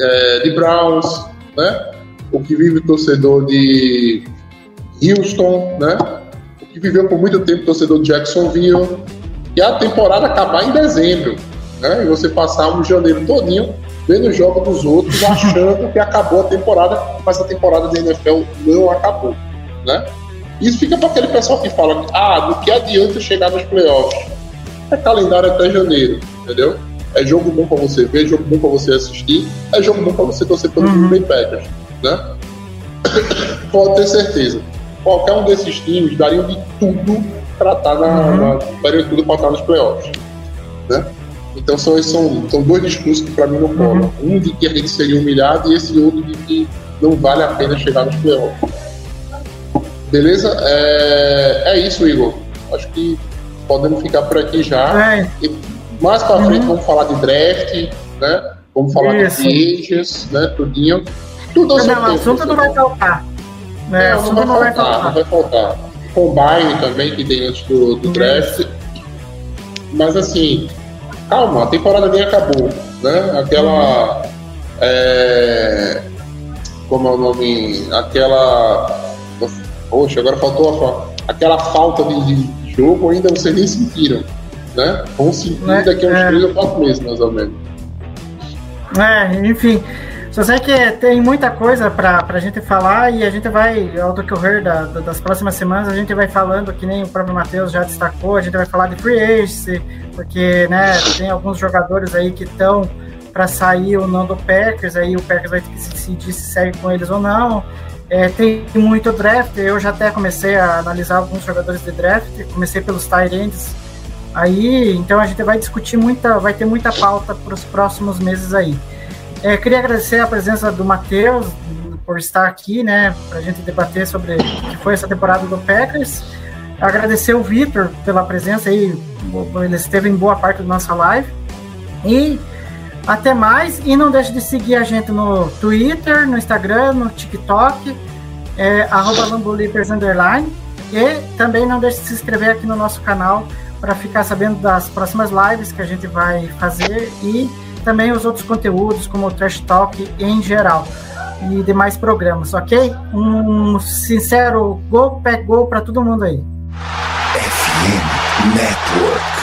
é, de Browns, né? o que vive torcedor de Houston, né? o que viveu por muito tempo torcedor de Jacksonville, e a temporada acabar em dezembro, né? e você passar um janeiro todinho vendo o jogo dos outros, achando que acabou a temporada, mas a temporada da NFL não acabou. Né? Isso fica para aquele pessoal que fala, ah, do que adianta chegar nos playoffs? É calendário até janeiro, entendeu? É jogo bom para você ver, é jogo bom para você assistir, é jogo bom para você torcer pelo uhum. Green Bay Packers, né? Pode ter certeza. Qualquer um desses times daria de tudo para estar tá na, uhum. na daria tudo para estar nos playoffs, né? Então são, são, são dois discursos que para mim não colam. Uhum. Um de que a gente seria humilhado e esse outro de que não vale a pena chegar nos playoffs. Beleza? É, é isso, Igor. Acho que podemos ficar por aqui já. É. E mais para frente uhum. vamos falar de draft, né? Vamos falar isso. de ages, né? Tudinho. Tudo ao não, assunto não vai faltar. É, não, não, vai faltar, não vai faltar. Combine também, que tem antes do, do draft. Mas assim, calma, a temporada nem acabou, né? Aquela. Uhum. É, como é o nome? Aquela Poxa, agora faltou a, aquela falta de, de, jogo, ainda vocês nem sentiram. Né? Vão sentir né? daqui a uns é. três ou quatro meses, mais ou menos. É, enfim. Só sei que tem muita coisa para a gente falar e a gente vai, ao do que eu ver da, da, das próximas semanas, a gente vai falando, que nem o próprio Matheus já destacou, a gente vai falar de free agency, porque né, tem alguns jogadores aí que estão para sair ou não do Packers, aí o Packers vai ter que decidir se segue com eles ou não. É, tem muito draft, eu já até comecei a analisar alguns jogadores de draft, comecei pelos ends aí, então a gente vai discutir muita, vai ter muita pauta para os próximos meses aí. É, queria agradecer a presença do Matheus por estar aqui, né, para a gente debater sobre o que foi essa temporada do Packers. Agradecer o Vitor pela presença aí, ele esteve em boa parte da nossa live. E até mais e não deixe de seguir a gente no Twitter, no Instagram, no TikTok. é. E também não deixe de se inscrever aqui no nosso canal para ficar sabendo das próximas lives que a gente vai fazer e também os outros conteúdos, como o Trash Talk em geral e demais programas, ok? Um sincero gol, pé gol para todo mundo aí. FM Network.